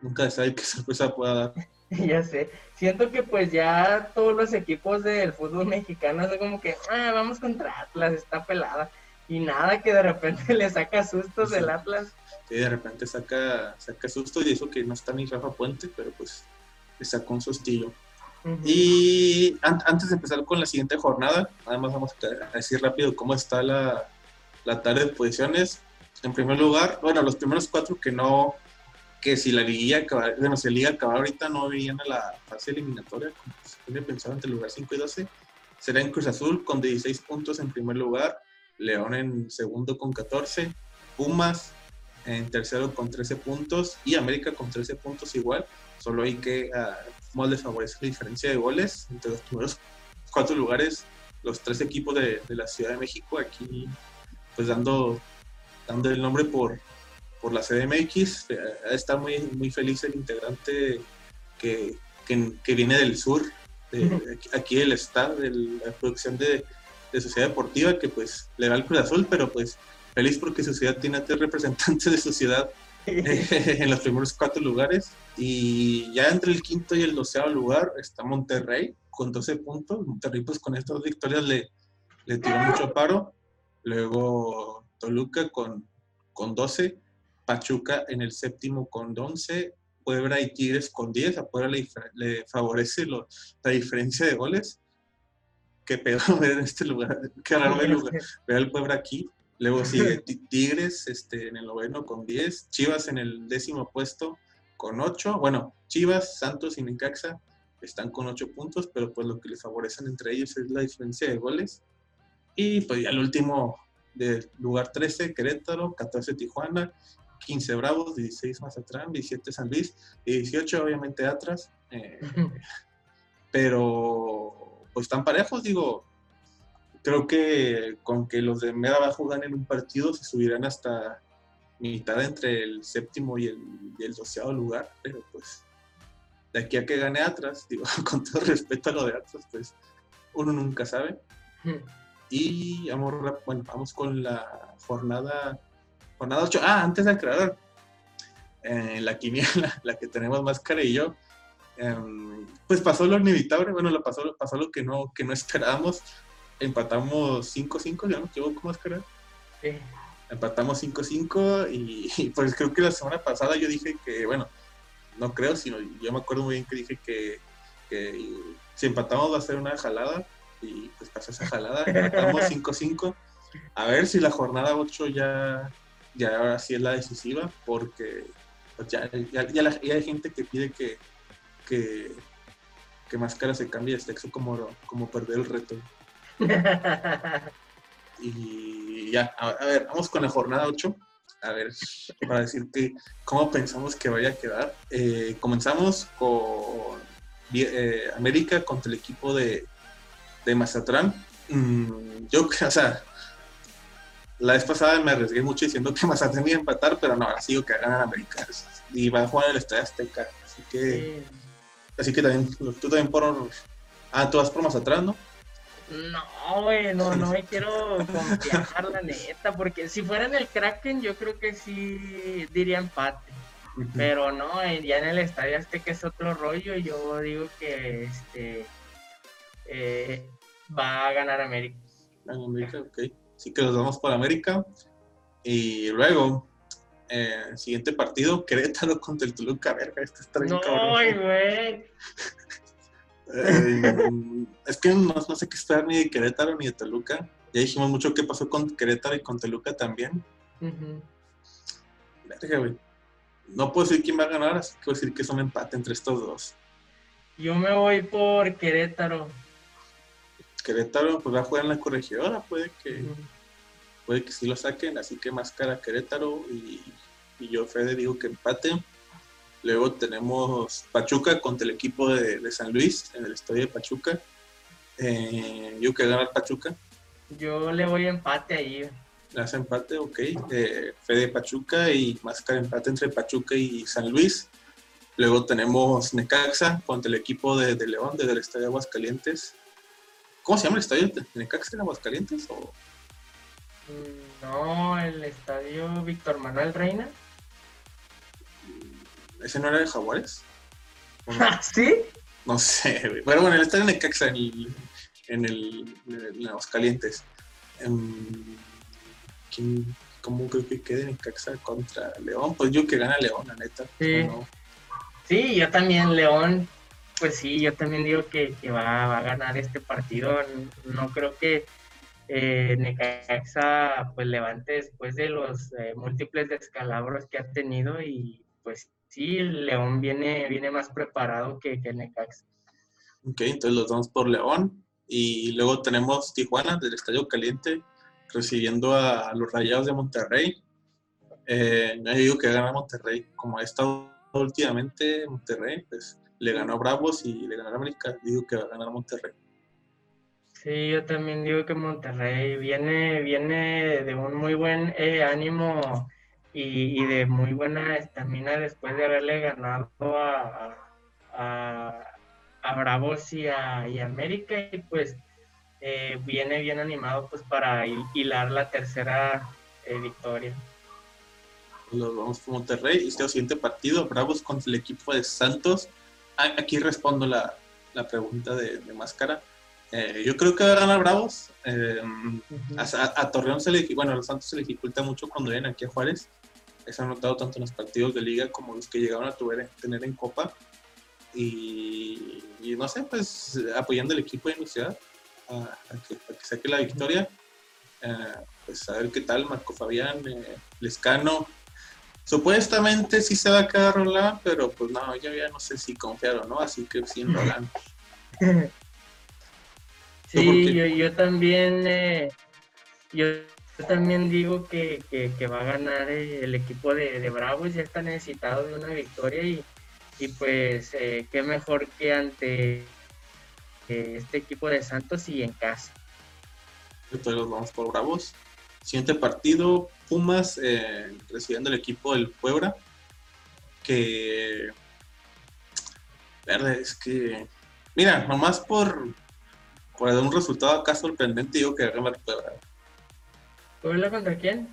Nunca sabe qué sorpresa pueda dar. ya sé. Siento que pues ya todos los equipos del fútbol mexicano son como que, ah, vamos contra Atlas, está pelada. Y nada, que de repente le saca sustos el Atlas. Sí, de repente saca, saca sustos y eso que no está ni Rafa Puente, pero pues le sacó un sustillo. Y antes de empezar con la siguiente jornada, nada más vamos a decir rápido cómo está la, la tabla de posiciones. En primer lugar, bueno, los primeros cuatro que no, que si la liguilla bueno, si la liga acabara ahorita no irían a la fase eliminatoria, como se tiene pensado entre el lugar 5 y 12, será en Cruz Azul con 16 puntos en primer lugar, León en segundo con 14, Pumas en tercero con 13 puntos y América con 13 puntos igual. Solo hay que uh, les favorece la diferencia de goles entre los primeros cuatro lugares, los tres equipos de, de la Ciudad de México, aquí pues dando, dando el nombre por, por la CDMX. Eh, está muy, muy feliz el integrante que, que, que viene del sur, de, aquí del estado, de la producción de, de, Sociedad Deportiva, que pues le va al Cruz Azul, pero pues feliz porque su ciudad tiene a tres representantes de su ciudad en los primeros cuatro lugares. Y ya entre el quinto y el doceavo lugar está Monterrey con 12 puntos. Monterrey pues con estas victorias le, le tiró mucho paro. Luego Toluca con, con 12. Pachuca en el séptimo con 11. Puebla y Tigres con 10. A Puebla le, le favorece lo, la diferencia de goles. Qué pedo ver en este lugar. Qué raro ver, ver al Puebla aquí. Luego sigue Tigres este, en el noveno con 10, Chivas en el décimo puesto con 8. Bueno, Chivas, Santos y Necaxa están con 8 puntos, pero pues lo que les favorecen entre ellos es la diferencia de goles. Y pues ya el último del lugar 13, Querétaro, 14 Tijuana, 15 Bravos, 16 Mazatlán, 17 San Luis y 18 obviamente atrás. Eh, pero pues están parejos, digo, creo que con que los de medio abajo ganen un partido se subirán hasta mitad entre el séptimo y el, y el doceavo lugar, pero pues de aquí a que gane atrás, digo, con todo respeto a lo de atrás, pues uno nunca sabe. Y vamos, bueno, vamos con la jornada, jornada 8. Ah, antes de aclarar, eh, la quiniela, la que tenemos más cara y yo, em, pues pasó lo inevitable, bueno, lo pasó, pasó lo que no, que no esperábamos empatamos 5-5, ya no equivoco más que sí. Empatamos 5-5 y, pues creo que la semana pasada yo dije que, bueno, no creo, sino yo me acuerdo muy bien que dije que, si empatamos va a ser una jalada y pues pasó esa jalada, empatamos 5-5. A ver si la jornada 8 ya, ya ahora sí es la decisiva, porque pues ya, ya, ya, hay gente que pide que, que, que Máscara se cambie de sexo como, como perder el reto. y ya, a, ver, vamos con la jornada 8. a ver, para decirte cómo pensamos que vaya a quedar. Eh, comenzamos con eh, América contra el equipo de, de Mazatlán. Mm, yo o sea, la vez pasada me arriesgué mucho diciendo que Mazatlán iba a empatar, pero no, ahora sigo que ganan América. Y va a jugar el Estadio Azteca. Así que, así que también, tú también por. Ah, tú vas por Mazatlán, ¿no? No, güey, no, no me quiero confiar, la neta, porque si fuera en el Kraken, yo creo que sí diría empate. Pero no, eh, ya en el estadio que es otro rollo, yo digo que este eh, va a ganar América. América, ok. Así que los vamos por América. Y luego, eh, siguiente partido, Querétaro contra el Toluca. Verga, este está bien No, güey. es que no, sé qué esperar ni de Querétaro ni de Toluca. Ya dijimos mucho qué pasó con Querétaro y con Toluca también. No puedo decir quién va a ganar, así que a decir que es un empate entre estos dos. Yo me voy por Querétaro. Querétaro pues va a jugar en la corregidora, puede que puede que sí lo saquen, así que más cara Querétaro y, y yo Fede digo que empate. Luego tenemos Pachuca contra el equipo de, San Luis en el estadio de Pachuca. Eh, yo que ganar Pachuca. Yo le voy a empate ahí. Le hace empate, ok. Eh, Fede Pachuca y Máscara empate entre Pachuca y San Luis. Luego tenemos Necaxa contra el equipo de, León desde el estadio Aguascalientes. ¿Cómo se llama el estadio? ¿Necaxa en Aguascalientes? O? Mm, no, el estadio Víctor Manuel Reina. ¿Ese no era de Jaguares? ¿Sí? No sé, Pero bueno, él está en Necaxa, en el, en el, en los calientes. Em, ¿Cómo creo que quede Necaxa contra León? Pues yo que gana León, la neta. Sí. sí, yo también, León, pues sí, yo también digo que, va, a ganar este partido. No creo que eh, Necaxa pues levante después de los eh, múltiples descalabros que ha tenido y pues sí, León viene, viene más preparado que, que Necaxa. Ok, entonces los damos por León. Y luego tenemos Tijuana del Estadio Caliente recibiendo a, los Rayados de Monterrey. Eh, yo digo que gana Monterrey. Como ha estado últimamente Monterrey, pues le ganó a Bravos y le ganó a América. Digo que va a ganar Monterrey. Sí, yo también digo que Monterrey viene, viene de un muy buen eh, ánimo y, de muy buena estamina después de haberle ganado a, a, Bravos y a, América y pues eh, viene bien animado pues para hilar la tercera eh, victoria. Los vamos por Monterrey y este siguiente partido, Bravos contra el equipo de Santos. Aquí respondo la, pregunta de, Máscara. Eh, yo creo que va a ganar Bravos. a, Torreón se le, bueno, a los Santos se le dificulta mucho cuando vienen aquí a Juárez se ha notado tanto en los partidos de liga como los que llegaron a tener en Copa. Y, no sé, pues apoyando al equipo de mi ciudad a, que, saque la victoria. Eh, pues a ver qué tal Marco Fabián, eh, Lescano. Supuestamente sí se va a quedar Roland, pero pues no, yo ya no sé si confiar o no, así que sin Roland. Sí, yo, yo, también, eh, yo también digo que, va a ganar el equipo de, de, Bravos, ya está necesitado de una victoria y, pues eh, qué mejor que ante eh, este equipo de Santos y en casa. Entonces vamos por Bravos. Siguiente partido, Pumas eh, recibiendo el equipo del Puebla, que... Verde, es que... Mira, nomás por, por un resultado acá sorprendente digo que gana el Puebla. ¿Puebla contra quién?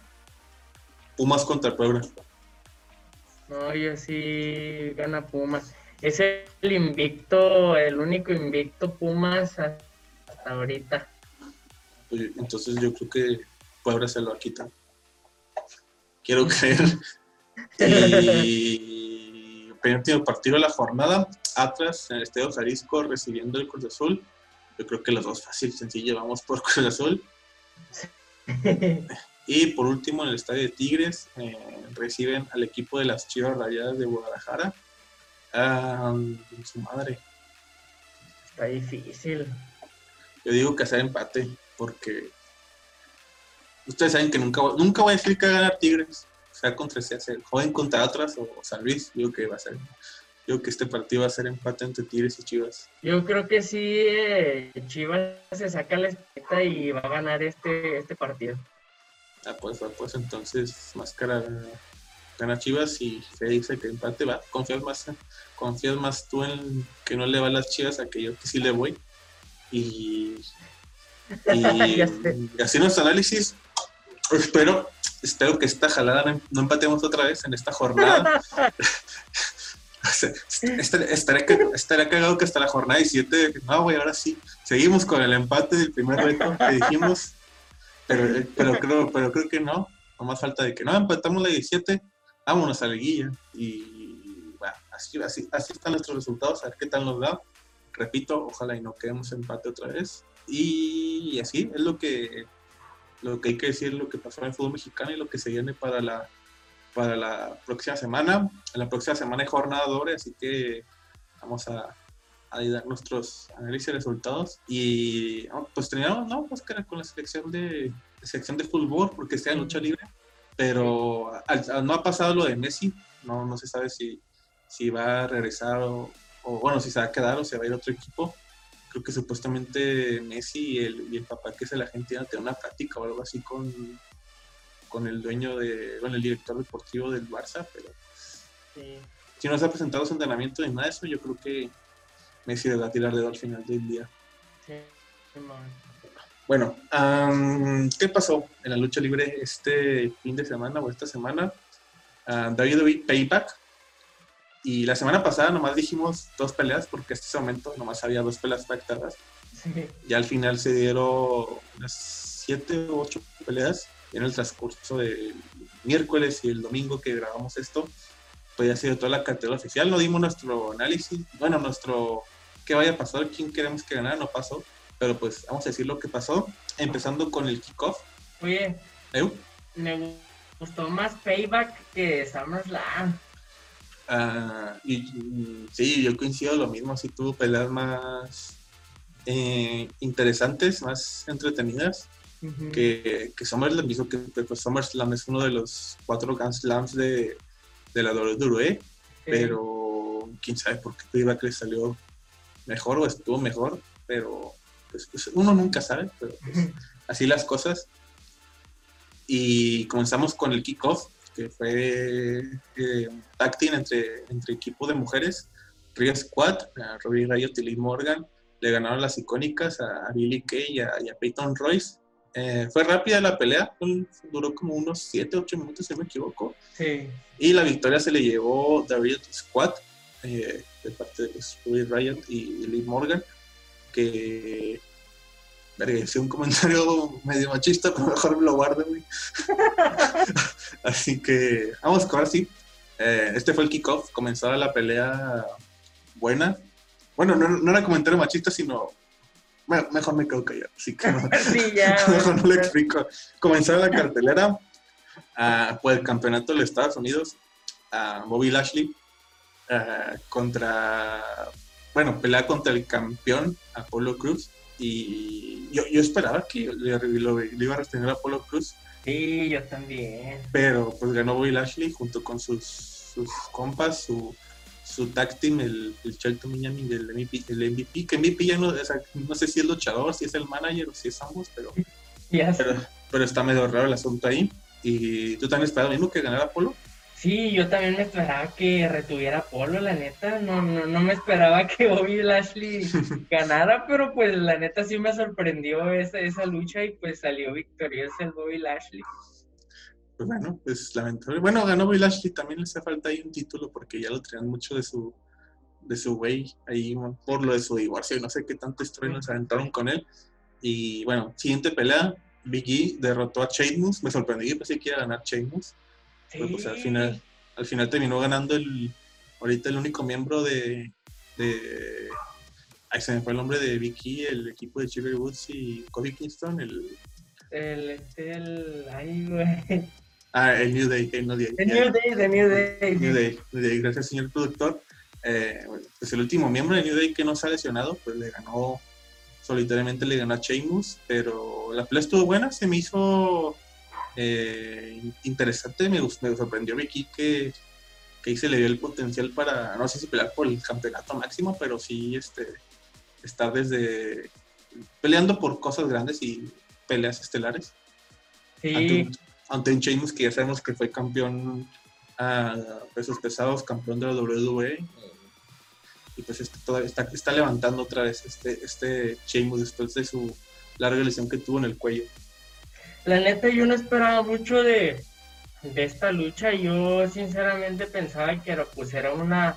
Pumas contra Puebla. No, yo sí gana Pumas. Es el invicto, el único invicto Pumas hasta ahorita. Entonces yo creo que Puebla se lo va a Quiero creer. y penúltimo partido de la jornada, Atlas en el Estadio Jalisco recibiendo el Cruz Azul. Yo creo que los dos fácil, sencillo, vamos por Cruz Azul. y por último, en el estadio de Tigres, eh, reciben al equipo de las Chivas Rayadas de Guadalajara. Ah, su madre. Está difícil. Yo digo que hacer empate, porque ustedes saben que nunca, nunca voy a decir que va a ganar Tigres. sea contra sea, el joven contra otras o San Luis, digo que va a ser. Digo que este partido va a ser empate entre Tigres y Chivas. Yo creo que sí, eh, Chivas se saca la espeta y va a ganar este, este partido. Ah, pues, pues entonces, máscara gana Chivas y Fede dice que empate va. Confías más, confías más tú en que no le va a las Chivas a que yo que sí le voy. Y, y, así nuestro análisis. Espero, espero que esta jalada no empatemos otra vez en esta jornada. estaría, estaría, cagado que hasta la jornada 17, no, güey, ahora sí, seguimos con el empate del primer reto que dijimos, pero, pero, creo, pero creo que no, no más falta de que no, empatamos la 17, vámonos a la guilla. Y bueno, así, así, así están nuestros resultados, a ver qué tal nos da. Repito, ojalá y no quedemos empate otra vez. Y así es lo que, lo que hay que decir, lo que pasó en el fútbol mexicano y lo que se viene para la, para la próxima semana. En la próxima semana hay jornada doble, así que vamos a, a dar nuestros análisis y resultados. Y pues terminamos, ¿no? Pues con la selección de, selección de fútbol, porque sea lucha libre pero no ha pasado lo de Messi, no, no se sabe si, si va a regresar o, bueno, si se va a quedar o se va a ir a otro equipo. Creo que supuestamente Messi y el, y el papá que es el agente iban a tener una práctica o algo así con, con el dueño de, bueno, el director deportivo del Barça, pero si no se ha presentado su entrenamiento ni nada de eso, yo creo que Messi le va a tirar dedo al final del día. Sí, bueno, ¿qué pasó en la lucha libre este fin de semana o esta semana? Uh, WWE Payback. Y la semana pasada nomás dijimos dos peleas, porque en este momento nomás había dos peleas pactadas. Y al final se dieron unas siete u ocho peleas en el transcurso del miércoles y el domingo que grabamos esto. Pues ya ha sido toda la cartera oficial. No dimos nuestro análisis, bueno, nuestro qué vaya a pasar, quién queremos que ganara, no pasó pero pues vamos a decir lo que pasó, empezando con el kickoff. Oye, me gustó más Payback que SummerSlam. Ah, y, mm, sí, yo coincido lo mismo, así tuvo peleas más eh, interesantes, más entretenidas. que, que SummerSlam hizo que pues, SummerSlam es uno de los cuatro Grand Slams de, de la WWE, pero quién sabe por qué Payback le salió mejor o estuvo mejor, pero pues, pues, uno nunca sabe, pero pues, así las cosas. Y comenzamos con el kickoff, que fue eh, un entre, entre equipo de mujeres, Rio Squad, a Robbie Riot y Liv Morgan, le ganaron las icónicas a, Billy Kay y a, Peyton Royce. Eh, fue rápida la pelea, duró como unos 7, 8 minutos, si me equivoco. Y la victoria se le llevó The Riot Squad, eh, de parte de Robbie Riot y Liv Morgan que hice un comentario medio machista, pero mejor me lo guardo, güey. Así que vamos a ahora sí. Eh, este fue el kickoff, comenzaba la pelea buena. Bueno, no, era comentario machista, sino bueno, mejor me quedo callado, así que mejor no le explico. Comenzaba la cartelera uh, por el campeonato de los Estados Unidos, a Bobby Lashley uh, contra bueno, pelea contra el campeón Apolo Cruz y yo, yo esperaba que le, iba a retener a Apolo Cruz. Sí, yo también. Pero pues ganó Bobby Lashley junto con sus, sus compas, su, su tag team, el, el Shelton Miami del MVP, el MVP, que MVP ya no, no sé si es luchador, si es el manager o si es ambos, pero, pero, pero, está medio raro el asunto ahí. ¿Y tú también esperabas mismo que ganara Apolo? Sí, yo también me esperaba que retuviera Polo, la neta. No, no, no me esperaba que Bobby Lashley ganara, pero pues la neta sí me sorprendió esa, esa lucha y pues salió victorioso el Bobby Lashley. Pues bueno, pues lamentable. Bueno, ganó Bobby Lashley, también le hace falta ahí un título porque ya lo traían mucho de su de su güey ahí por lo de su divorcio y no sé qué tanto historia nos aventaron con él. Y bueno, siguiente pelea, Big E derrotó a Sheamus, me sorprendí, pensé que iba a ganar Sheamus pues, al final, al final terminó ganando el, ahorita el único miembro de, de ahí se me fue el nombre de Vicky, el equipo de Chile Woods y Kobe Kingston, el el, el, ay, güey. Ah, el New Day, el New Day. El New Day, el New Day. New Day, New Day. Gracias, señor productor. Eh, pues el último miembro de New Day que no se ha lesionado, pues le ganó, solitariamente le ganó a Sheamus, pero la pelea estuvo buena, se me hizo eh, interesante. Me, me sorprendió Vicky que, que ahí se le dio el potencial para, no sé si pelear por el campeonato máximo, pero sí este, estar desde peleando por cosas grandes y peleas estelares. Sí. Ante un, Sheamus que ya sabemos que fue campeón a pesos pesados, campeón de la WWE. Y pues este, está, está levantando otra vez este, este Sheamus después de su larga lesión que tuvo en el cuello. La neta, yo no esperaba mucho de, de esta lucha. Yo sinceramente pensaba que era, pues era una,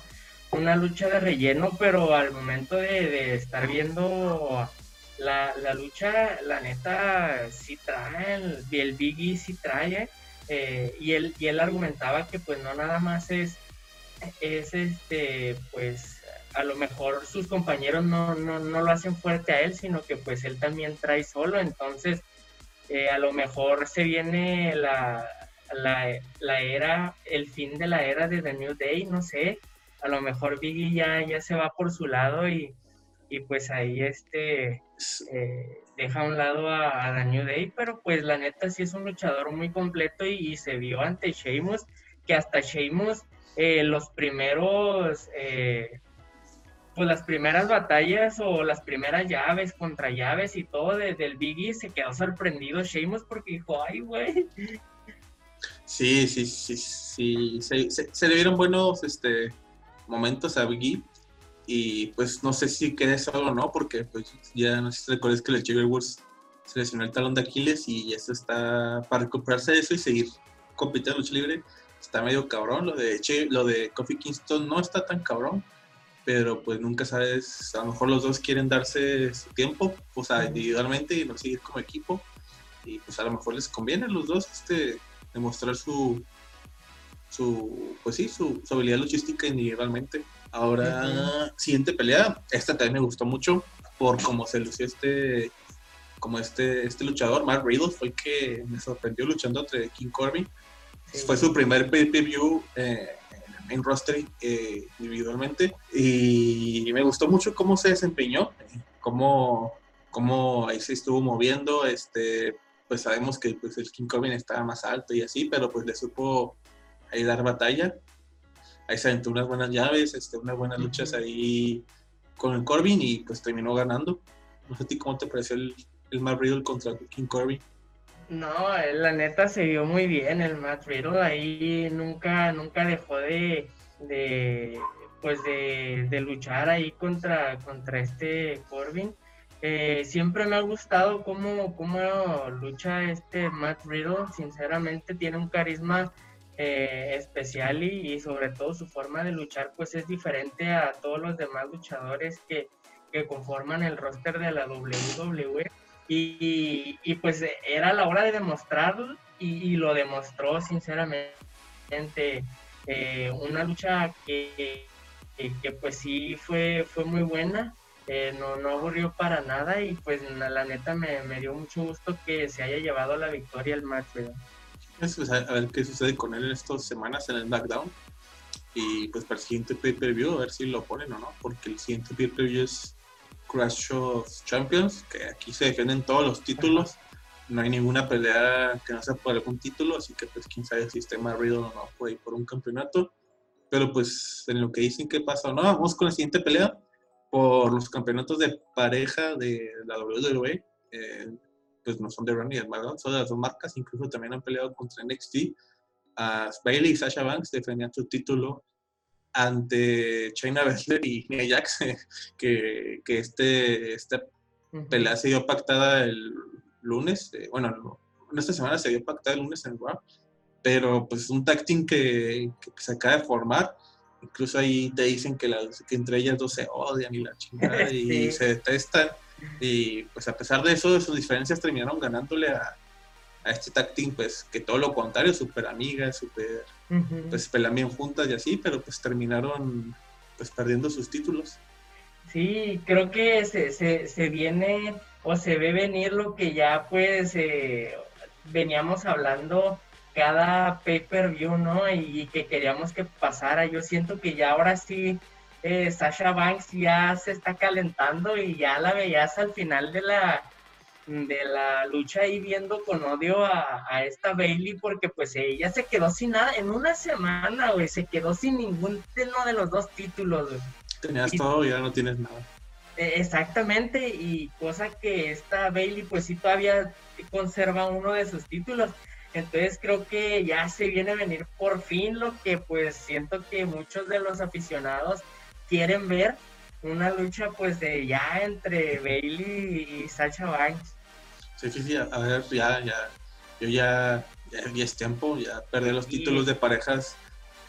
una lucha de relleno, pero al momento de, estar viendo la, lucha, la neta sí trae, el, el Biggie sí trae. Eh, y, él, y él argumentaba que pues no nada más es, es este, pues a lo mejor sus compañeros no, no, no lo hacen fuerte a él, sino que pues él también trae solo. Entonces, eh, a lo mejor se viene la, la, era, el fin de la era de The New Day, no sé, a lo mejor Biggie ya, ya se va por su lado y, pues ahí este eh, deja a un lado a, The New Day, pero pues la neta sí es un luchador muy completo y, se vio ante Sheamus, que hasta Sheamus eh, los primeros pues las primeras batallas o las primeras llaves contra llaves y todo de, del Biggie se quedó sorprendido Sheamus porque dijo, ay, güey. Sí, sí, sí, sí. Se, le dieron buenos este, momentos a Biggie y pues no sé si quede solo o no, porque pues ya no sé si recuerdas que el Xavier Woods se lesionó el talón de Aquiles y eso está para recuperarse de eso y seguir compitiendo en lucha libre. Está medio cabrón. Lo de, lo de Kofi Kingston no está tan cabrón pero pues nunca sabes, a lo mejor los dos quieren darse su tiempo, o sea, individualmente y no seguir como equipo, y pues a lo mejor les conviene a los dos este, demostrar su, su, pues sí, su, habilidad luchística individualmente. Ahora, siguiente pelea, esta también me gustó mucho por cómo se lució este, como este, este luchador, Mark Riddle, fue el que me sorprendió luchando entre King Corbin. Fue su primer pay-per-view eh, en roster eh, individualmente. Y me gustó mucho cómo se desempeñó, cómo, cómo ahí se estuvo moviendo. Este, pues sabemos que pues, el King Corbin estaba más alto y así, pero pues le supo ahí dar batalla. Ahí se aventó unas buenas llaves, este, unas buenas luchas ahí con el Corbin y pues terminó ganando. No sé a ti cómo te pareció el, el Matt Riddle contra el King Corbin. No, la neta se vio muy bien el Matt Riddle, ahí nunca, nunca dejó de, pues de, luchar ahí contra, contra este Corbin. Eh, siempre me ha gustado cómo, cómo lucha este Matt Riddle, sinceramente tiene un carisma eh, especial y, y, sobre todo su forma de luchar pues es diferente a todos los demás luchadores que, que conforman el roster de la WWE y, pues era la hora de demostrarlo y, lo demostró sinceramente. Eh, una lucha que, que, pues sí fue, fue muy buena, eh, no, no aburrió para nada y pues la, neta me, me, dio mucho gusto que se haya llevado la victoria el match. Pues, a ver qué sucede con él en estas semanas en el SmackDown. Y pues para el siguiente pay-per-view, a ver si lo ponen o no, porque el siguiente pay-per-view es Crash of Champions, que aquí se defienden todos los títulos. No hay ninguna pelea que no sea por algún título, así que pues quién sabe si está Riddle o no por por un campeonato. Pero pues en lo que dicen que pasa o no, vamos con la siguiente pelea por los campeonatos de pareja de la WWE. Eh, pues no son de Ronnie y SmackDown, son de las dos marcas, incluso también han peleado contra NXT. a Bailey y Sasha Banks defendían su título ante China Baszler y Nia Jax, que, que este, esta pelea se dio pactada el lunes, eh, bueno, en esta semana se dio pactada el lunes en Raw, pero pues un tag team que, se acaba de formar, incluso ahí te dicen que, que entre ellas dos se odian y la chingada y se detestan, y pues a pesar de eso, de sus diferencias terminaron ganándole a, a este tag team, pues que todo lo contrario, súper amigas, súper, pues pelean bien juntas y así, pero pues terminaron pues perdiendo sus títulos. Sí, creo que se, se, se viene o se ve venir lo que ya pues eh, veníamos hablando cada pay-per-view, ¿no? Y, que queríamos que pasara. Yo siento que ya ahora sí eh, Sasha Banks ya se está calentando y ya la veías al final de la de la lucha y viendo con odio a, a, esta Bailey porque pues ella se quedó sin nada en una semana, güey, se quedó sin ningún uno de los dos títulos, güey. Tenías todo y ya no tienes nada. E, exactamente, y cosa que esta Bailey pues sí todavía conserva uno de sus títulos. Entonces creo que ya se viene a venir por fin lo que pues siento que muchos de los aficionados quieren ver, una lucha pues de ya entre Bailey y Sacha Banks. Sí, sí, sí, a ver, ya, ya, yo ya, ya, es tiempo, ya perdí los títulos de parejas,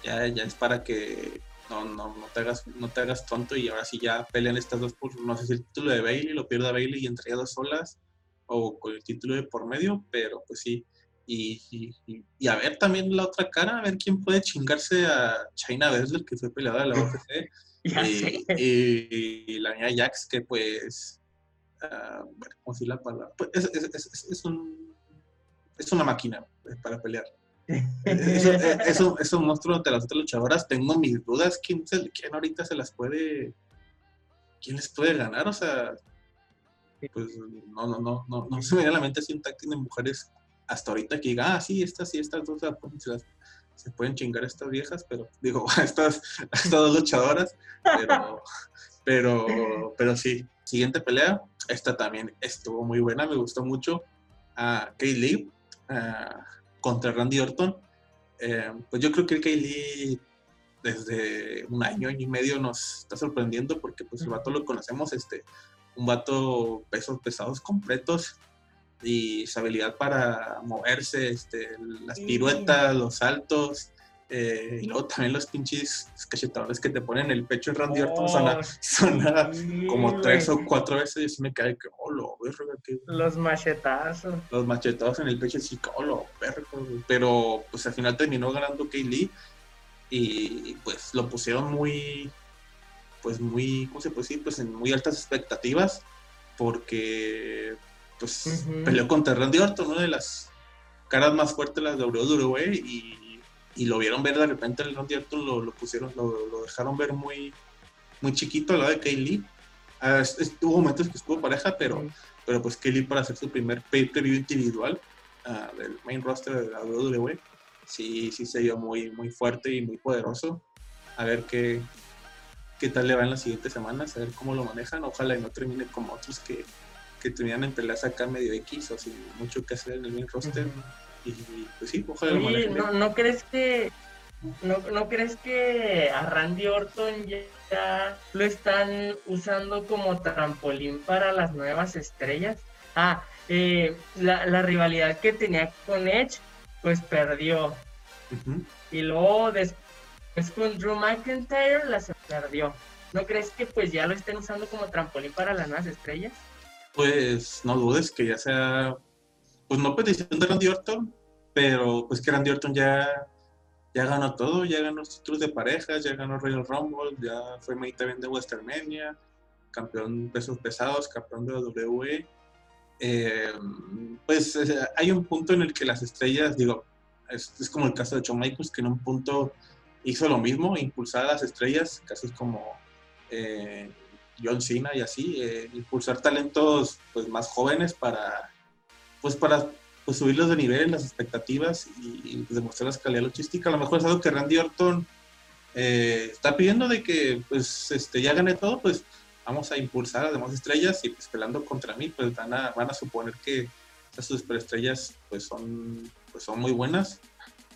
ya, ya es para que no, no, no, te hagas, no te hagas tonto y ahora sí ya pelean estas dos, por, no sé si el título de Bailey lo pierda Bailey y entre dos solas o con el título de por medio, pero pues sí. Y, y, a ver también la otra cara, a ver quién puede chingarse a China Baszler, que fue peleadora de la UFC, y, la niña Jax, que pues, uh, bueno, ¿cómo decir la palabra? Pues es, es, es, un, es una máquina eh, para pelear. es, un, es, un, monstruo de las otras luchadoras. Tengo mis dudas. ¿Quién, se, ¿Quién ahorita se las puede. ¿Quién les puede ganar? O sea, pues no, no, no, no, no se me viene a la mente así un táctil de mujeres hasta ahorita que diga, ah, sí, estas sí, estas dos se, se pueden chingar estas viejas, pero digo, estas, estas luchadoras, pero, pero, pero sí. Siguiente pelea, esta también estuvo muy buena, me gustó mucho. a uh, Kay Lee contra Randy Orton. Eh, pues yo creo que el Kay Lee desde un año, año y medio nos está sorprendiendo porque pues el vato lo conocemos, este, un vato pesos pesados completos y su habilidad para moverse, este, las piruetas, los saltos, eh, y luego también los pinches cachetadores que te ponen en el pecho de Randy Orton son, oh, como tres o cuatro veces y así me cae que, oh, lo que... Los machetazos. Los machetazos en el pecho, así que, oh, lo Pero, pues al final terminó ganando Kay Lee y pues lo pusieron muy, pues muy, ¿cómo se puede decir? Pues en muy altas expectativas, porque pues peleó contra Randy Orton, una de las caras más fuertes de la WWE, y, y lo vieron ver de repente el Randy Orton lo, lo pusieron, lo, dejaron ver muy, muy chiquito al lado de Kaylee. Ah, estuvo momentos que estuvo pareja, pero, pero pues Kaylee para hacer su primer pay-per-view individual uh, del main roster de la WWE, sí, sí se dio muy, muy fuerte y muy poderoso. A ver qué, qué tal le va en las siguientes semanas, a ver cómo lo manejan. Ojalá y no termine como otros que, que en peleas acá medio X o sin mucho que hacer en el main roster. Y pues sí, ojalá lo. ¿no, ¿no, crees que ¿no, ¿no, crees que a Randy Orton ya lo están usando como trampolín para las nuevas estrellas? Ah, eh, la, la, rivalidad que tenía con Edge, pues perdió. Y luego después es con Drew McIntyre la se perdió. ¿No crees que pues ya lo estén usando como trampolín para las nuevas estrellas? Pues no dudes que ya sea, pues no petición de Randy Orton, pero pues que Randy Orton ya, ya ganó todo, ya ganó los títulos de parejas, ya ganó Royal Rumble, ya fue main también de Westermania, campeón de pesos pesados, campeón de WWE. Eh, pues hay un punto en el que las estrellas, digo, es, es como el caso de Shawn Michaels, que en un punto hizo lo mismo, impulsar a las estrellas, casos como eh, John Cena y así, eh, impulsar talentos pues, más jóvenes para, pues, para pues, subirlos de nivel las expectativas y, demostrar la calidad logística. A lo mejor es algo que Randy Orton eh, está pidiendo de que pues este, ya gane todo, pues vamos a impulsar a demás estrellas y pues peleando contra mí, pues van a, van a suponer que esas superestrellas pues son, pues son muy buenas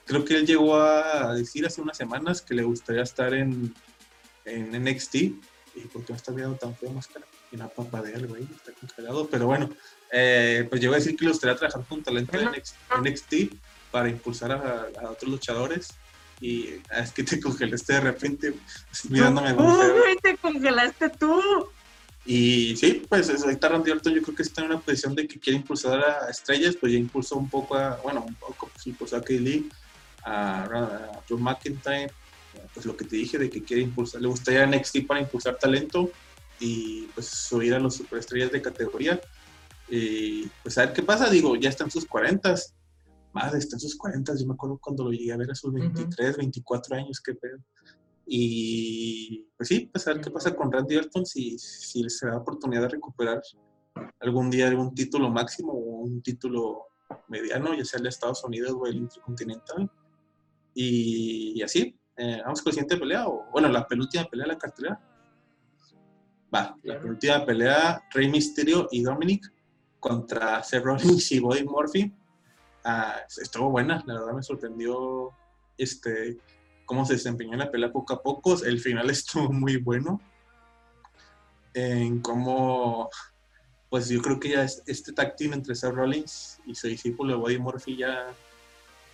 creo que él llegó a decir hace unas semanas que le gustaría estar en, en NXT. ¿Y por qué no está viendo tan feo máscara? Y la papa de él, güey, está congelado. Pero bueno, eh, pues llegó a decir que le gustaría trabajar con talento en NXT, para impulsar a, otros luchadores. Y ah, es que te congelaste de repente, mirándome. Uy, te congelaste tú. Y sí, pues ahorita Randy Orton yo creo que está en una posición de que quiere impulsar a estrellas, pues ya impulsó un poco a, bueno, un poco, pues impulsó a Kaylee, a, Joe McIntyre, pues lo que te dije de que quiere impulsar, le gustaría NXT para impulsar talento y pues subir a los superestrellas de categoría. Y pues a ver qué pasa, digo, ya están sus 40, madre, está en sus 40, yo me acuerdo cuando lo llegué a ver a sus 23, 24 años, qué pedo. Y pues sí, pues a ver qué pasa con Randy Orton, si, si se da oportunidad de recuperar algún día algún título máximo o un título mediano, ya sea el de Estados Unidos o el Intercontinental. Y, así, eh, vamos con la siguiente pelea, o bueno, la penúltima pelea de la cartelera. Va, la penúltima pelea, Rey Mysterio y Dominic contra Seth Rollins y Bobby Murphy. Ah, estuvo buena, la verdad me sorprendió este, cómo se desempeñó en la pelea poco a poco. El final estuvo muy bueno. En cómo, pues yo creo que ya este tag team entre Seth Rollins y su discípulo Bobby Murphy ya,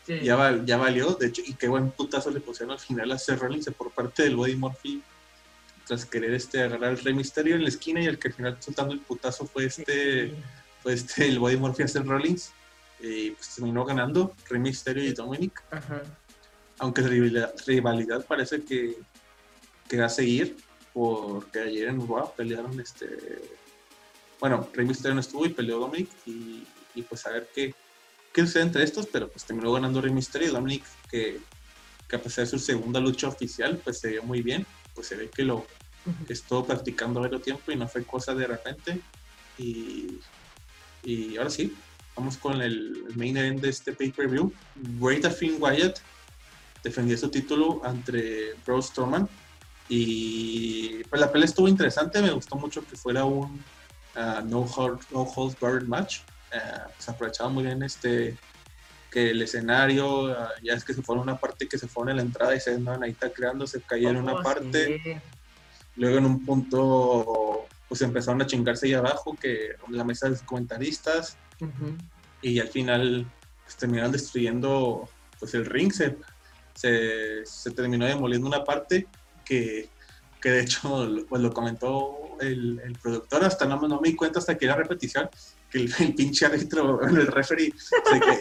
ya, ya, valió. De hecho, y qué buen putazo le pusieron al final a Seth Rollins por parte del Bobby Murphy tras querer este, agarrar al Rey Misterio en la esquina y el que al final soltando el putazo fue este, fue este el Body Murphy a Seth Rollins. Y pues terminó ganando Rey Misterio y Dominic. Ajá aunque la rivalidad parece que, que, va a seguir, porque ayer en Raw pelearon este. Bueno, Rey Mysterio no estuvo y peleó Dominic, y, pues a ver qué, qué sucede entre estos, pero pues terminó ganando Rey Mysterio Dominic, que, que, a pesar de su segunda lucha oficial, pues se vio muy bien, pues se ve que lo estuvo practicando varios tiempo y no fue cosa de repente. Y, y ahora sí, vamos con el, main event de este pay-per-view. Great Finn Wyatt defendió su título ante Braun Strowman. Y pues la pelea estuvo interesante, me gustó mucho que fuera un uh, no, hold, no holds barred match. Uh, se aprovechaba muy bien este que el escenario, uh, ya es que se fue en una parte que se fue en la entrada y se andaban ahí está creando, se caía en una oh, parte. Luego en un punto pues empezaron a chingarse ahí abajo, que la mesa de comentaristas. Y al final pues, terminaron destruyendo pues el ring, se se, se terminó demoliendo una parte que, que de hecho pues lo comentó el, el, productor, hasta no, no me di cuenta hasta que era repetición, que el, pinche árbitro, el referee,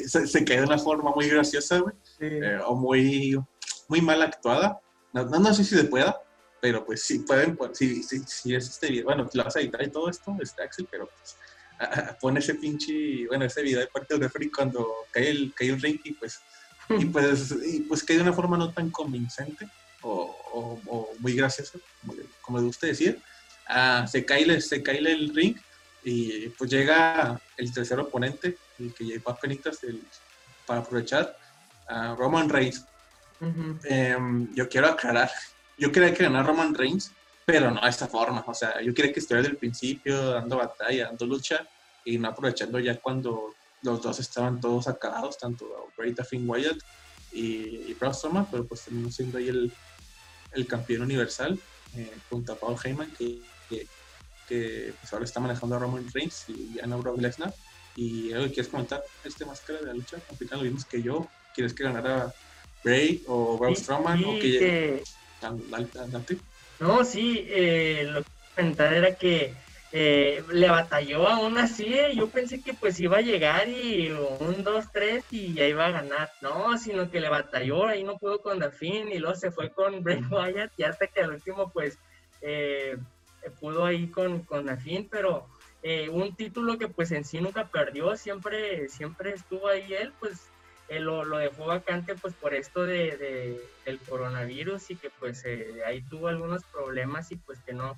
se, se, quedó de una forma muy graciosa, eh, o muy, muy mal actuada. No, no, sé si se pueda, pero pues sí pueden, si, si, si es este video, bueno, lo vas a editar y todo esto, este Axel, pero pues pone ese pinche, bueno, ese video de parte del referee cuando cae el, cae el ring y pues y pues, y pues que de una forma no tan convincente o, muy graciosa, como, le gusta decir, ah, se, cae, se cae el ring y pues llega el tercer oponente, el que lleva penitas para aprovechar, a Roman Reigns. Em, yo quiero aclarar, yo quería que ganara Roman Reigns, pero no de esta forma, o sea, yo quería que estuviera desde el principio dando batalla, dando lucha y no aprovechando ya cuando los dos estaban todos acabados, tanto Great Finn Wyatt y, y Braun Strowman, pero pues terminó siendo ahí el, el campeón universal eh, junto a Paul Heyman, que, que, pues ahora está manejando a Roman Reigns y a Brock Lesnar. ¿Y algo que quieres comentar este máscara de la lucha? Al lo vimos que yo. ¿Quieres que ganara Bray o Braun Strowman? o que... No, sí, eh, lo que comentar era que eh, le batalló aún así, eh, yo pensé que pues iba a llegar y un, dos, tres y ya iba a ganar, no, sino que le batalló, ahí no pudo con Dafin y luego se fue con Bray Wyatt y hasta que al último pues eh, pudo ahí con, con Dafin, pero un título que pues en sí nunca perdió, siempre, siempre estuvo ahí él, pues lo, lo, dejó vacante pues por esto de, de del coronavirus y que pues ahí tuvo algunos problemas y pues que no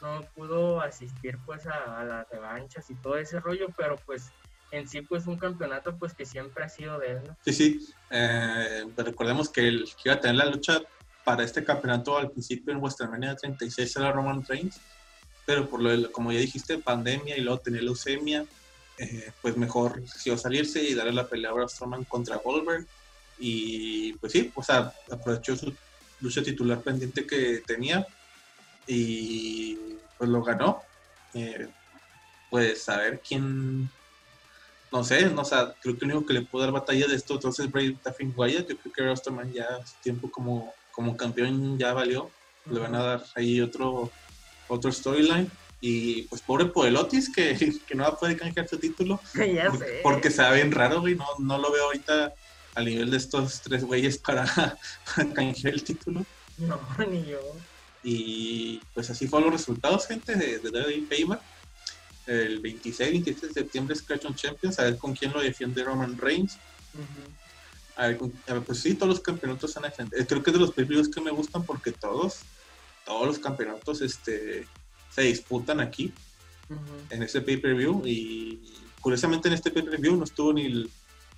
no pudo asistir pues a, las revanchas y todo ese rollo, pero pues en sí pues un campeonato pues que siempre ha sido de él. Sí, sí, eh, recordemos que el iba a tener la lucha para este campeonato al principio en WrestleMania 36 era Roman Reigns, pero por lo como ya dijiste, pandemia y luego tenía leucemia, eh, pues mejor decidió salirse y darle la pelea a Strowman contra Goldberg y pues sí, o sea, aprovechó su lucha titular pendiente que tenía y pues lo ganó. Eh, pues a ver quién, no sé, no, o sea, creo que el único que le pudo dar batalla de estos dos es Bray Taffin Wyatt. Yo creo que Rosterman ya su tiempo como, como campeón ya valió. Le van a dar ahí otro, otro storyline. Y pues pobre Poelotis que, que no va a poder canjear su título. Ya porque, sé. porque se bien raro, güey. No, no lo veo ahorita al nivel de estos tres güeyes para, para canjear el título. No, ni yo. Y pues así fueron los resultados, gente, de, de David Payback. El 26 27 de septiembre Scratch on Champions, a ver con quién lo defiende Roman Reigns. A, ver, pues sí, todos los campeonatos están defendido. Creo que es de los previews que me gustan porque todos, todos los campeonatos este, se disputan aquí. en ese pay-per-view y curiosamente en este pay-per-view no estuvo ni el,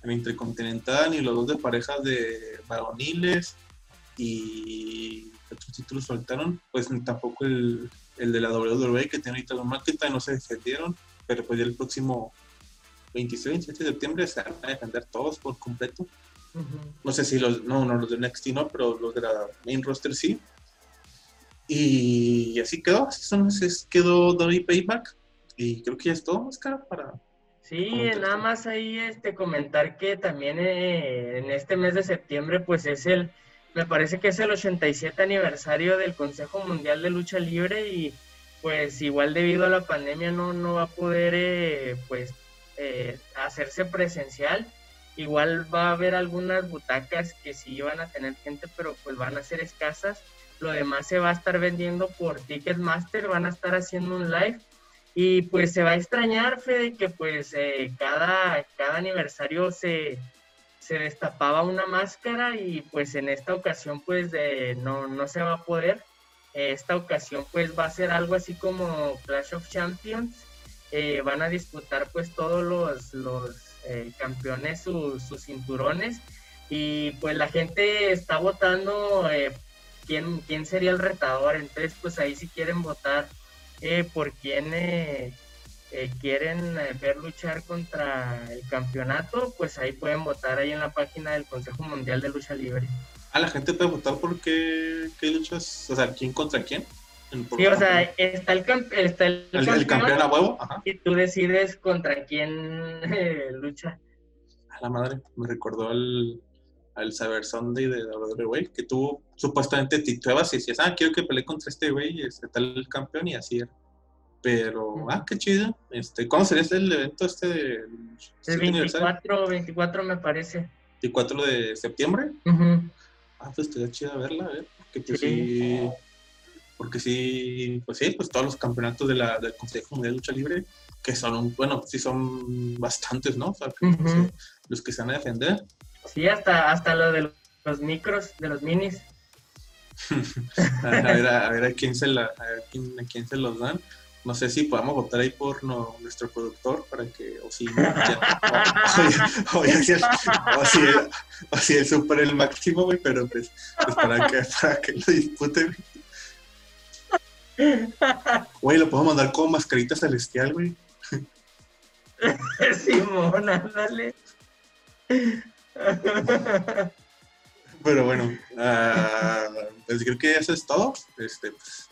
Intercontinental ni los dos de parejas de varoniles y otros títulos faltaron, pues tampoco el, de la WWE que tiene ahorita los McIntyre no se defendieron, pero pues ya el próximo 26, 27 de septiembre se van a defender todos por completo. No sé si los, no, no, los de NXT no, pero los de la main roster sí. Y así quedó, así quedó Payback. Y creo que ya es todo, Oscar, para... Sí, nada más ahí este, comentar que también eh, en este mes de septiembre, pues es el, me parece que es el 87 aniversario del Consejo Mundial de Lucha Libre y pues igual debido a la pandemia no, no va a poder eh, pues eh, hacerse presencial. Igual va a haber algunas butacas que sí van a tener gente, pero pues van a ser escasas. Lo demás se va a estar vendiendo por Ticketmaster, van a estar haciendo un live. Y pues se va a extrañar, Fede, que pues eh, cada, cada aniversario se, se destapaba una máscara y pues en esta ocasión pues no, no se va a poder. Esta ocasión pues va a ser algo así como Clash of Champions. Eh, van a disputar pues todos los, los eh, campeones sus cinturones y pues la gente está votando eh, quién, quién sería el retador. Entonces pues ahí si quieren votar por quién eh, quieren eh, ver luchar contra el campeonato, pues ahí pueden votar ahí en la página del Consejo Mundial de Lucha Libre. Ah, la gente puede votar por qué, luchas, o sea, quién contra quién. Sí, o sea, está el, está el, campeón, a huevo, y tú decides contra quién eh, lucha. A la madre, me recordó al, al Cyber Sunday de WWE, que tú supuestamente tituebas y decías, ah, quiero que pelee contra este güey, este tal campeón, y así era. Pero, ah, qué chido. Este, ¿Cuándo sería el evento este? El 24, 24 me parece. 24 de septiembre. Ah, pues estaría chido verla, ver. Porque pues sí. Porque sí, pues sí, pues todos los campeonatos de la, del Consejo Mundial de Lucha Libre, que son, bueno, sí son bastantes, ¿no? O sea, los que se van a defender. Sí, hasta, hasta lo de los micros, de los minis. a, ver, a, ver, a quién se la, a ver quién, a quién se los dan no sé si podamos votar ahí por nuestro productor para que, o si, o, si, el, super el máximo, güey, pero pues, pues, para, que, para que lo disputen. Güey, lo podemos mandar como mascarita celestial, güey. Simón, ándale. Pero bueno, uh, pues creo que eso es todo. Este, pues,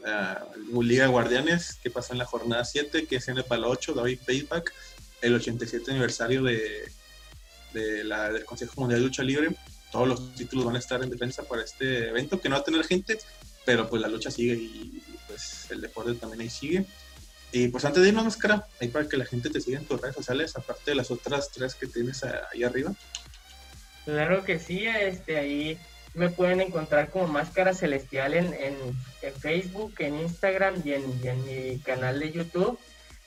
uh, Liga Guardianes, que pasó en la jornada 7, que es en el palo 8, David Payback, el 87 aniversario de, de la, del Consejo Mundial de Lucha Libre. Todos los títulos van a estar en defensa para este evento, que no va a tener gente, pero pues la lucha sigue y pues el deporte también ahí sigue. Y pues antes de irnos, máscara, ahí para que la gente te siga en tus redes sociales, aparte de las otras tres que tienes ahí arriba. Claro que sí, este, ahí me pueden encontrar como Máscara Celestial en, en, Facebook, en Instagram y en, mi canal de YouTube.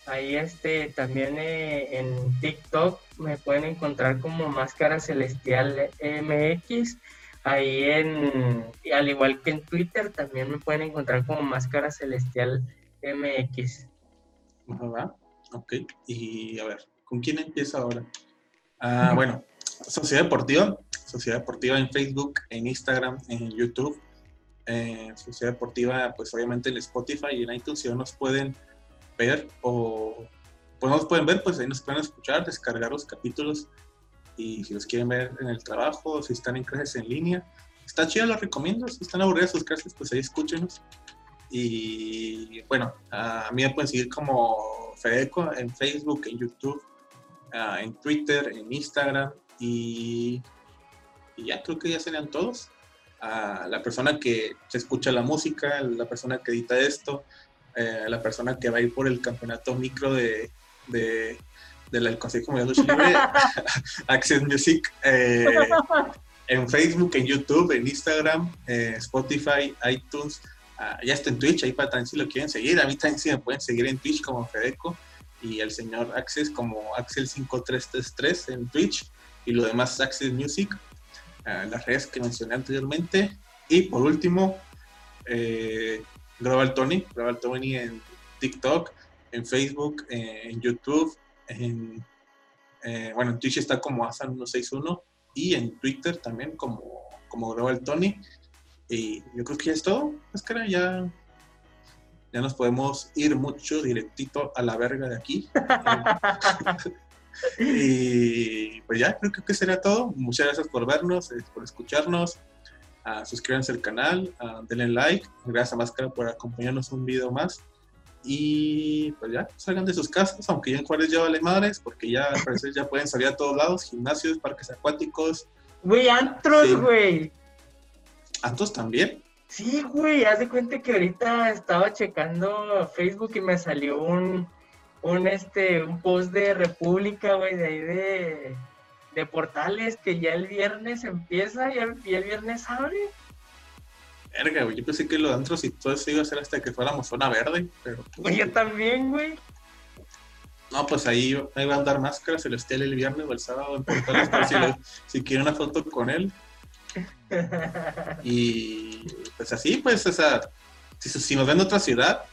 Ahí este también eh, en TikTok me pueden encontrar como Máscara Celestial MX. Ahí en, al igual que en Twitter, también me pueden encontrar como Máscara Celestial MX. ¿Va? Ok, y a ver, ¿con quién empieza ahora? Ah, bueno, Sociedad Deportiva Sociedad Deportiva en Facebook, en Instagram, en YouTube. Eh, Sociedad Deportiva, pues obviamente en Spotify y en iTunes, si no nos pueden ver o pues nos pueden ver, pues ahí nos pueden escuchar, descargar los capítulos y si los quieren ver en el trabajo, si están en clases en línea, está chido, los recomiendo, si están aburridas sus clases, pues ahí escúchenos. Y bueno, a mí me pueden seguir como Fedeco en Facebook, en YouTube, ah, en Twitter, en Instagram y y ya creo que ya serían todos. A la persona que escucha la música, la persona que edita esto, eh, la persona que va a ir por el campeonato micro de del Consejo Mundial de Libre, Access Music, eh, en Facebook, en YouTube, en Instagram, eh, Spotify, iTunes, ah, ya está en Twitch, ahí para también si lo quieren seguir. A mí también sí me pueden seguir en Twitch como Fedeco y el señor Access como Axel5333 en Twitch y lo demás Access Music las redes que mencioné anteriormente. Y por último, eh, Global Tony, Global Tony en TikTok, en Facebook, eh, en YouTube, en, eh, bueno, en Twitch está como Asan161 y en Twitter también como, como Global Tony. Y yo creo que ya es todo. Es que ya, ya nos podemos ir mucho directito a la verga de aquí. y pues ya, creo que sería todo. Muchas gracias por vernos, eh, por escucharnos. Uh, suscríbanse al canal, uh, denle like. Gracias a Máscara por acompañarnos un video más. Y pues ya, salgan de sus casas, aunque ya en Juárez ya vale madres, porque ya al parecer ya pueden salir a todos lados, gimnasios, parques acuáticos. Güey, antros, güey. ¿Antros también? Sí, güey, haz de cuenta que ahorita estaba checando Facebook y me salió un, un, este, un post de República, güey, de ahí de, de portales que ya el viernes empieza y el, y el viernes abre. Verga, güey, yo pensé que los antros y todo eso iba a ser hasta que fuéramos zona verde, pero... Pues, yo también, güey. No, pues ahí, ahí va a andar máscara celestial el viernes o el sábado en portales, si, si quiere una foto con él. Y pues así, pues, o sea, si, si nos ven en otra ciudad,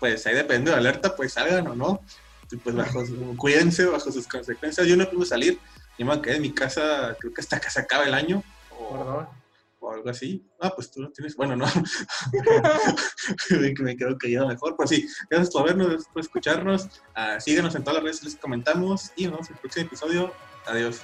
pues ahí depende de alerta, pues salgan o no. Y pues bajo, cuídense bajo sus consecuencias. Yo no pude salir, yo me quedé en mi casa, creo que hasta que se acaba el año. O, o algo así. Ah, pues tú lo tienes. Bueno, no. me quedo callado mejor. Pues sí, gracias por vernos, por escucharnos. Uh, síguenos en todas las redes, les comentamos y nos vemos en el próximo episodio. Adiós.